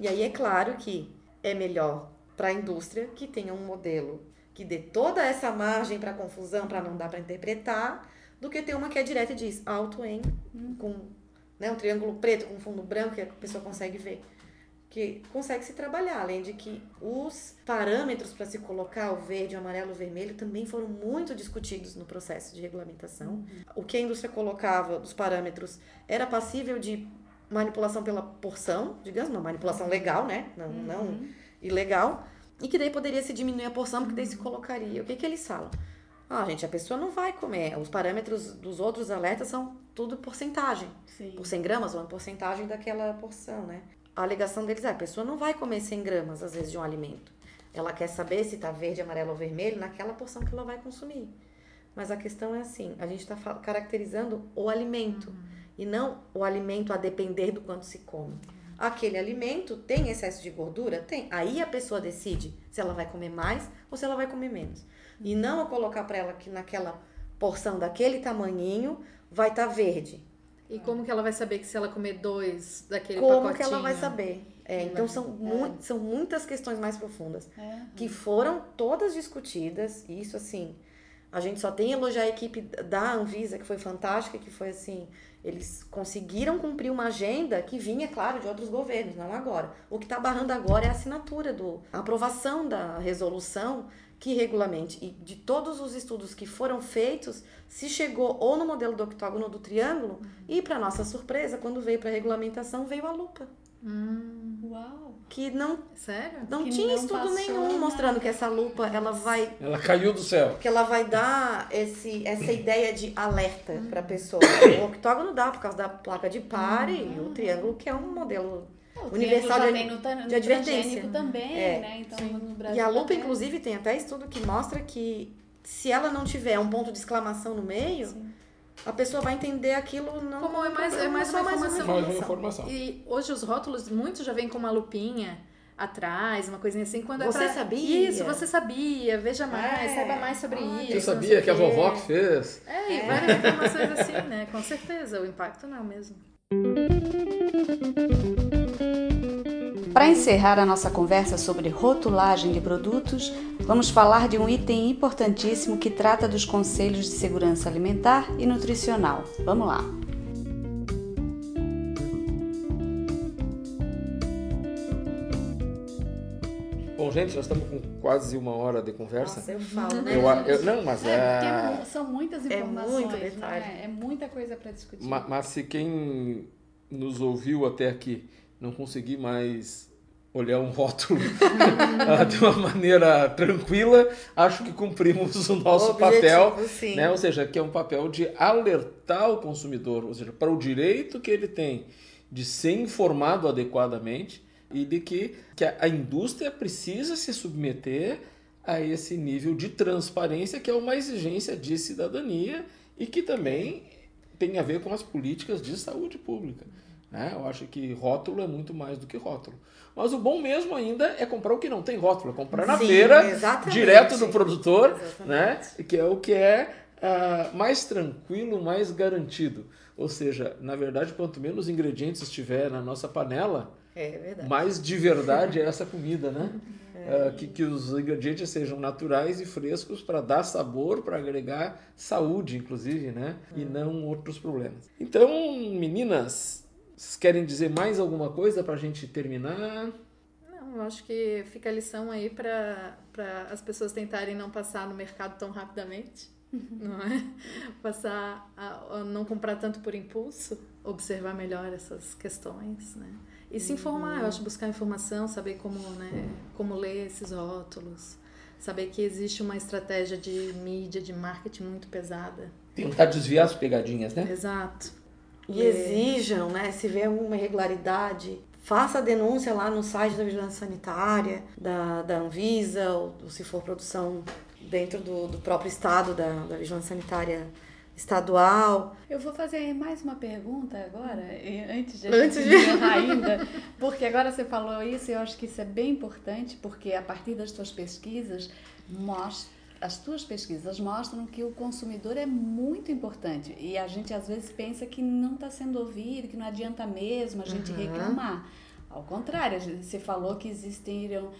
S3: E aí é claro que é melhor para a indústria que tenha um modelo que dê toda essa margem para confusão, para não dar para interpretar, do que ter uma que é direta e diz alto em, com né, um triângulo preto com fundo branco que a pessoa consegue ver. Que consegue se trabalhar, além de que os parâmetros para se colocar o verde, o amarelo, o vermelho também foram muito discutidos no processo de regulamentação. O que a indústria colocava dos parâmetros era passível de manipulação pela porção, digamos, uma manipulação legal, né? Não, não ilegal. E que daí poderia se diminuir a porção, porque daí se colocaria. O que, que eles falam? Ah, gente, a pessoa não vai comer. Os parâmetros dos outros alertas são tudo porcentagem.
S4: Sim.
S3: Por 100 gramas, uma porcentagem daquela porção, né? A alegação deles é, a pessoa não vai comer 100 gramas, às vezes, de um alimento. Ela quer saber se tá verde, amarelo ou vermelho naquela porção que ela vai consumir. Mas a questão é assim, a gente está caracterizando o alimento e não o alimento a depender do quanto se come. Aquele alimento tem excesso de gordura? Tem. Aí a pessoa decide se ela vai comer mais ou se ela vai comer menos. E não eu colocar para ela que naquela porção daquele tamanhinho vai estar verde.
S2: E como que ela vai saber que se ela comer dois daquele
S3: Como
S2: pacotinho...
S3: que ela vai saber? É, então são, mu- são muitas questões mais profundas
S4: É.
S3: que foram todas discutidas. E isso assim, a gente só tem a elogiar a equipe da Anvisa, que foi fantástica, que foi assim, eles conseguiram cumprir uma agenda que vinha, claro, de outros governos, não agora. O que está barrando agora é a assinatura do a aprovação da resolução que regulamente e de todos os estudos que foram feitos, se chegou ou no modelo do octógono ou do triângulo, e para nossa surpresa, quando veio para regulamentação, veio a lupa,
S2: Hum,
S4: Uau.
S3: que não
S2: sério?
S3: não
S4: Que
S3: tinha
S4: não
S3: estudo nenhum
S4: nada.
S3: mostrando que essa lupa ela vai
S1: Ela caiu do céu.
S3: que ela vai dar esse, essa ideia de alerta para a pessoa. O octógono dá por causa da placa de pare e o triângulo que é um modelo
S4: O
S3: universal de,
S4: também no, no
S3: de advertência.
S4: também,
S3: É,
S4: né? Então no Brasil
S3: E a lupa,
S4: também.
S3: inclusive, tem até estudo que mostra que se ela não tiver um ponto de exclamação no meio, a pessoa vai entender aquilo não
S2: Como é mais- é mais
S3: só
S2: uma informação.
S1: Mais uma informação.
S2: E hoje os rótulos, muitos já vêm com uma lupinha atrás, uma coisinha assim. Quando
S3: Você
S2: é pra...
S3: sabia?
S2: Isso, você sabia, veja mais,
S3: É.
S2: saiba mais sobre
S3: Olha.
S2: isso.
S1: Você sabia que a vovó que fez?
S2: É, e várias informações assim, né? Com certeza, o impacto não é o mesmo.
S5: Para encerrar a nossa conversa sobre rotulagem de produtos, vamos falar de um item importantíssimo que trata dos conselhos de segurança alimentar e nutricional. Vamos lá.
S1: Bom, gente, nós estamos com quase uma hora de conversa.
S3: Nossa, eu falo, né?
S1: Eu, eu- não, mas
S4: É,
S1: é.
S4: são muitas
S3: É
S4: informações,
S3: muito detalhe.
S4: né? É muita coisa para discutir.
S1: Ma- Mas se quem nos ouviu até aqui não conseguir mais olhar um rótulo ah, de uma maneira tranquila, acho que cumprimos o nosso
S3: Objetivo,
S1: papel, né? Ou seja, que é um papel de alertar o consumidor, ou seja, para o direito que ele tem de ser informado adequadamente e de que, que a indústria precisa se submeter a esse nível de transparência que é uma exigência de cidadania e que também tem a ver com as políticas de saúde pública. Né? Eu acho que rótulo é muito mais do que rótulo. Mas o bom mesmo ainda é comprar o que não tem rótulo, é comprar na
S3: Sim,
S1: feira,
S3: exatamente.
S1: direto do produtor,
S3: Exatamente.
S1: né? que é o que é ah, mais tranquilo, mais garantido. Ou seja, na verdade, quanto menos ingredientes estiver na nossa panela,
S3: É
S1: mais de verdade é essa comida, né? Ah, que, que os ingredientes sejam naturais e frescos para dar sabor, para agregar saúde, inclusive, né? E não outros problemas. Então, meninas, vocês querem dizer mais alguma coisa para a gente terminar?
S2: Não, eu acho que fica a lição aí para as pessoas tentarem não passar no mercado tão rapidamente, não é? Passar a, a não comprar tanto por impulso, observar melhor essas questões, né? E se informar, eu acho buscar informação, saber como, né, como ler esses rótulos, saber que existe uma estratégia de mídia, de marketing muito pesada.
S1: Tentar desviar as pegadinhas, né?
S2: Exato.
S3: E exijam, né? Se vê uma irregularidade, faça a denúncia lá no site da Vigilância Sanitária, da, da Anvisa, ou, ou se for produção dentro do, do próprio estado da, da Vigilância Sanitária estadual.
S4: Eu vou fazer mais uma pergunta agora, antes de
S3: antes de
S4: ainda, porque agora você falou isso e eu acho que isso é bem importante, porque a partir das suas pesquisas mostra as tuas pesquisas mostram que o consumidor é muito importante e a gente às vezes pensa que não está sendo ouvido, que não adianta mesmo a gente uhum. reclamar. Ao contrário, você falou que existiram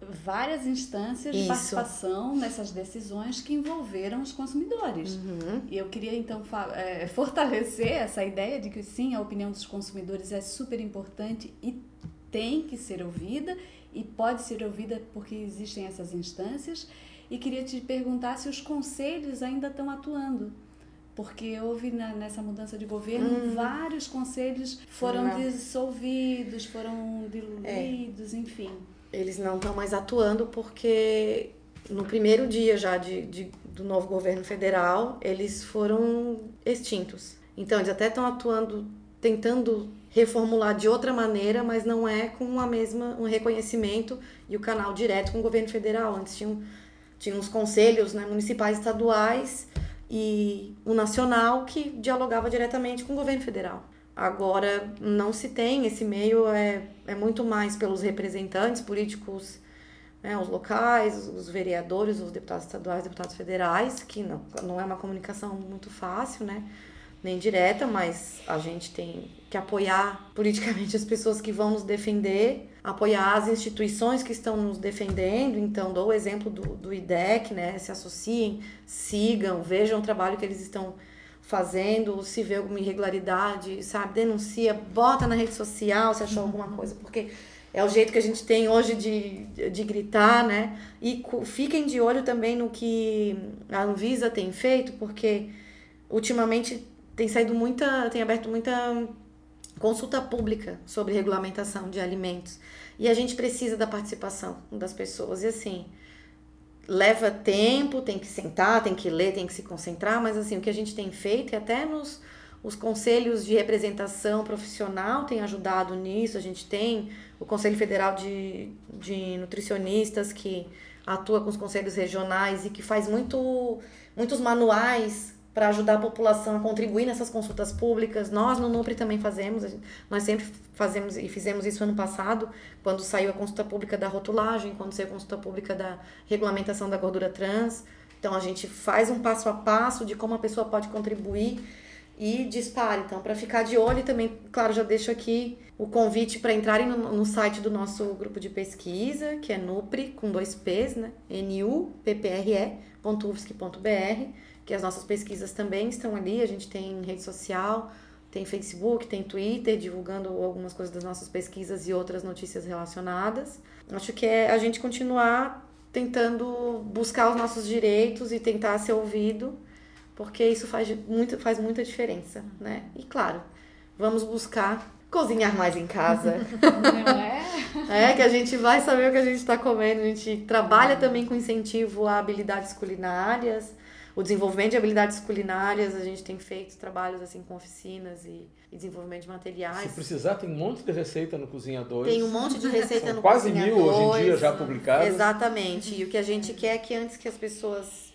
S4: várias instâncias de participação nessas decisões que envolveram os consumidores. Uhum. E eu queria então é, fortalecer essa ideia de que sim, a opinião dos consumidores é super importante e tem que ser ouvida e pode ser ouvida porque existem essas instâncias e queria te perguntar se os conselhos ainda estão atuando. Porque houve na, nessa mudança de governo uhum. vários conselhos foram não. dissolvidos, foram diluídos, é. enfim.
S3: Eles não estão mais atuando porque no primeiro dia já de, de, do novo governo federal eles foram extintos. Então eles até estão atuando, tentando reformular de outra maneira, mas não é com a mesma um reconhecimento e o canal direto com o governo federal. Antes tinham tinha os conselhos né, municipais estaduais e o nacional que dialogava diretamente com o governo federal. Agora não se tem, esse meio é, é muito mais pelos representantes políticos, né, os locais, os vereadores, os deputados estaduais, deputados federais, que não, não é uma comunicação muito fácil, né? Nem direta, mas a gente tem que apoiar politicamente as pessoas que vão nos defender, apoiar as instituições que estão nos defendendo. Então, dou o exemplo do, do IDEC, né? Se associem, sigam, vejam o trabalho que eles estão fazendo, se vê alguma irregularidade, sabe? Denuncia, bota na rede social se achou alguma coisa, porque é o jeito que a gente tem hoje de, de gritar, né? E fiquem de olho também no que a Anvisa tem feito, porque ultimamente tem saído muita, tem aberto muita consulta pública sobre regulamentação de alimentos. E a gente precisa da participação das pessoas. E assim, leva tempo, tem que sentar, tem que ler, tem que se concentrar, mas assim, o que a gente tem feito e até nos os conselhos de representação profissional tem ajudado nisso. A gente tem o Conselho Federal de, de Nutricionistas que atua com os conselhos regionais e que faz muito, muitos manuais para ajudar a população a contribuir nessas consultas públicas. Nós no Nupri também fazemos, nós sempre fazemos e fizemos isso ano passado, quando saiu a consulta pública da rotulagem, quando saiu a consulta pública da regulamentação da gordura trans. Então a gente faz um passo a passo de como a pessoa pode contribuir e dispare. Então, para ficar de olho, também, claro, já deixo aqui o convite para entrarem no, no, site do nosso grupo de pesquisa, que é Nupri, com dois P's, né? N-U-P-P-R-E.ufsc.br que as nossas pesquisas também estão ali. A gente tem rede social, tem Facebook, tem Twitter, divulgando algumas coisas das nossas pesquisas e outras notícias relacionadas. Acho que é a gente continuar tentando buscar os nossos direitos e tentar ser ouvido, porque isso faz, muito, faz muita diferença, né? E claro, vamos buscar cozinhar mais em casa. Não é? é, que a gente vai saber o que a gente está comendo. A gente trabalha também com incentivo a habilidades culinárias o desenvolvimento de habilidades culinárias, a gente tem feito trabalhos assim com oficinas e, e desenvolvimento de materiais.
S1: Se precisar, tem um monte de receita no Cozinha 2.
S3: Tem um monte de receita no
S1: quase
S3: Cozinha
S1: mil hoje em dia já publicadas.
S3: Exatamente. E o que a gente quer é que antes que as pessoas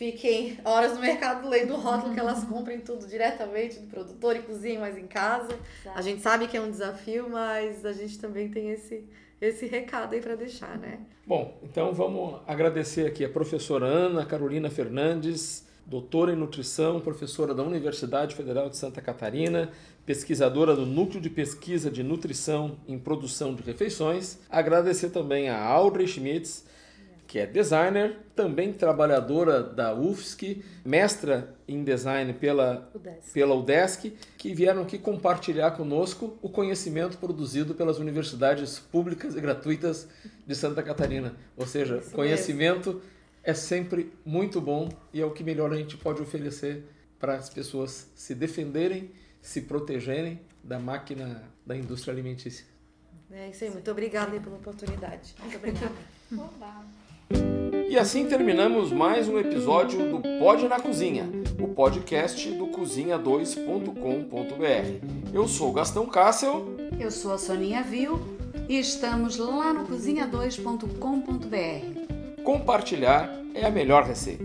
S3: fiquem horas no mercado lendo o rótulo que elas comprem tudo diretamente do produtor e cozinhem mais em casa. Exato. A gente sabe que é um desafio, mas a gente também tem esse esse recado aí para deixar, né?
S1: Bom, então vamos agradecer aqui a professora Ana Carolina Fernandes, doutora em nutrição, professora da Universidade Federal de Santa Catarina, pesquisadora do Núcleo de Pesquisa de Nutrição em Produção de Refeições. Agradecer também a Audrey Schmitz, que é designer, também trabalhadora da UFSC, mestra em design pela UDESC. pela UDESC, que vieram aqui compartilhar conosco o conhecimento produzido pelas universidades públicas e gratuitas de Santa Catarina. Ou seja, Isso conhecimento mesmo. é sempre muito bom e é o que melhor a gente pode oferecer para as pessoas se defenderem, se protegerem da máquina da indústria alimentícia.
S3: É isso aí, muito obrigada pela oportunidade. Muito obrigada.
S1: E assim terminamos mais um episódio do Pode na Cozinha, o podcast do cozinha2.com.br. Eu sou Gastão Cássel
S4: Eu sou a Soninha Vil e estamos lá no cozinha2.com.br.
S1: Compartilhar é a melhor receita.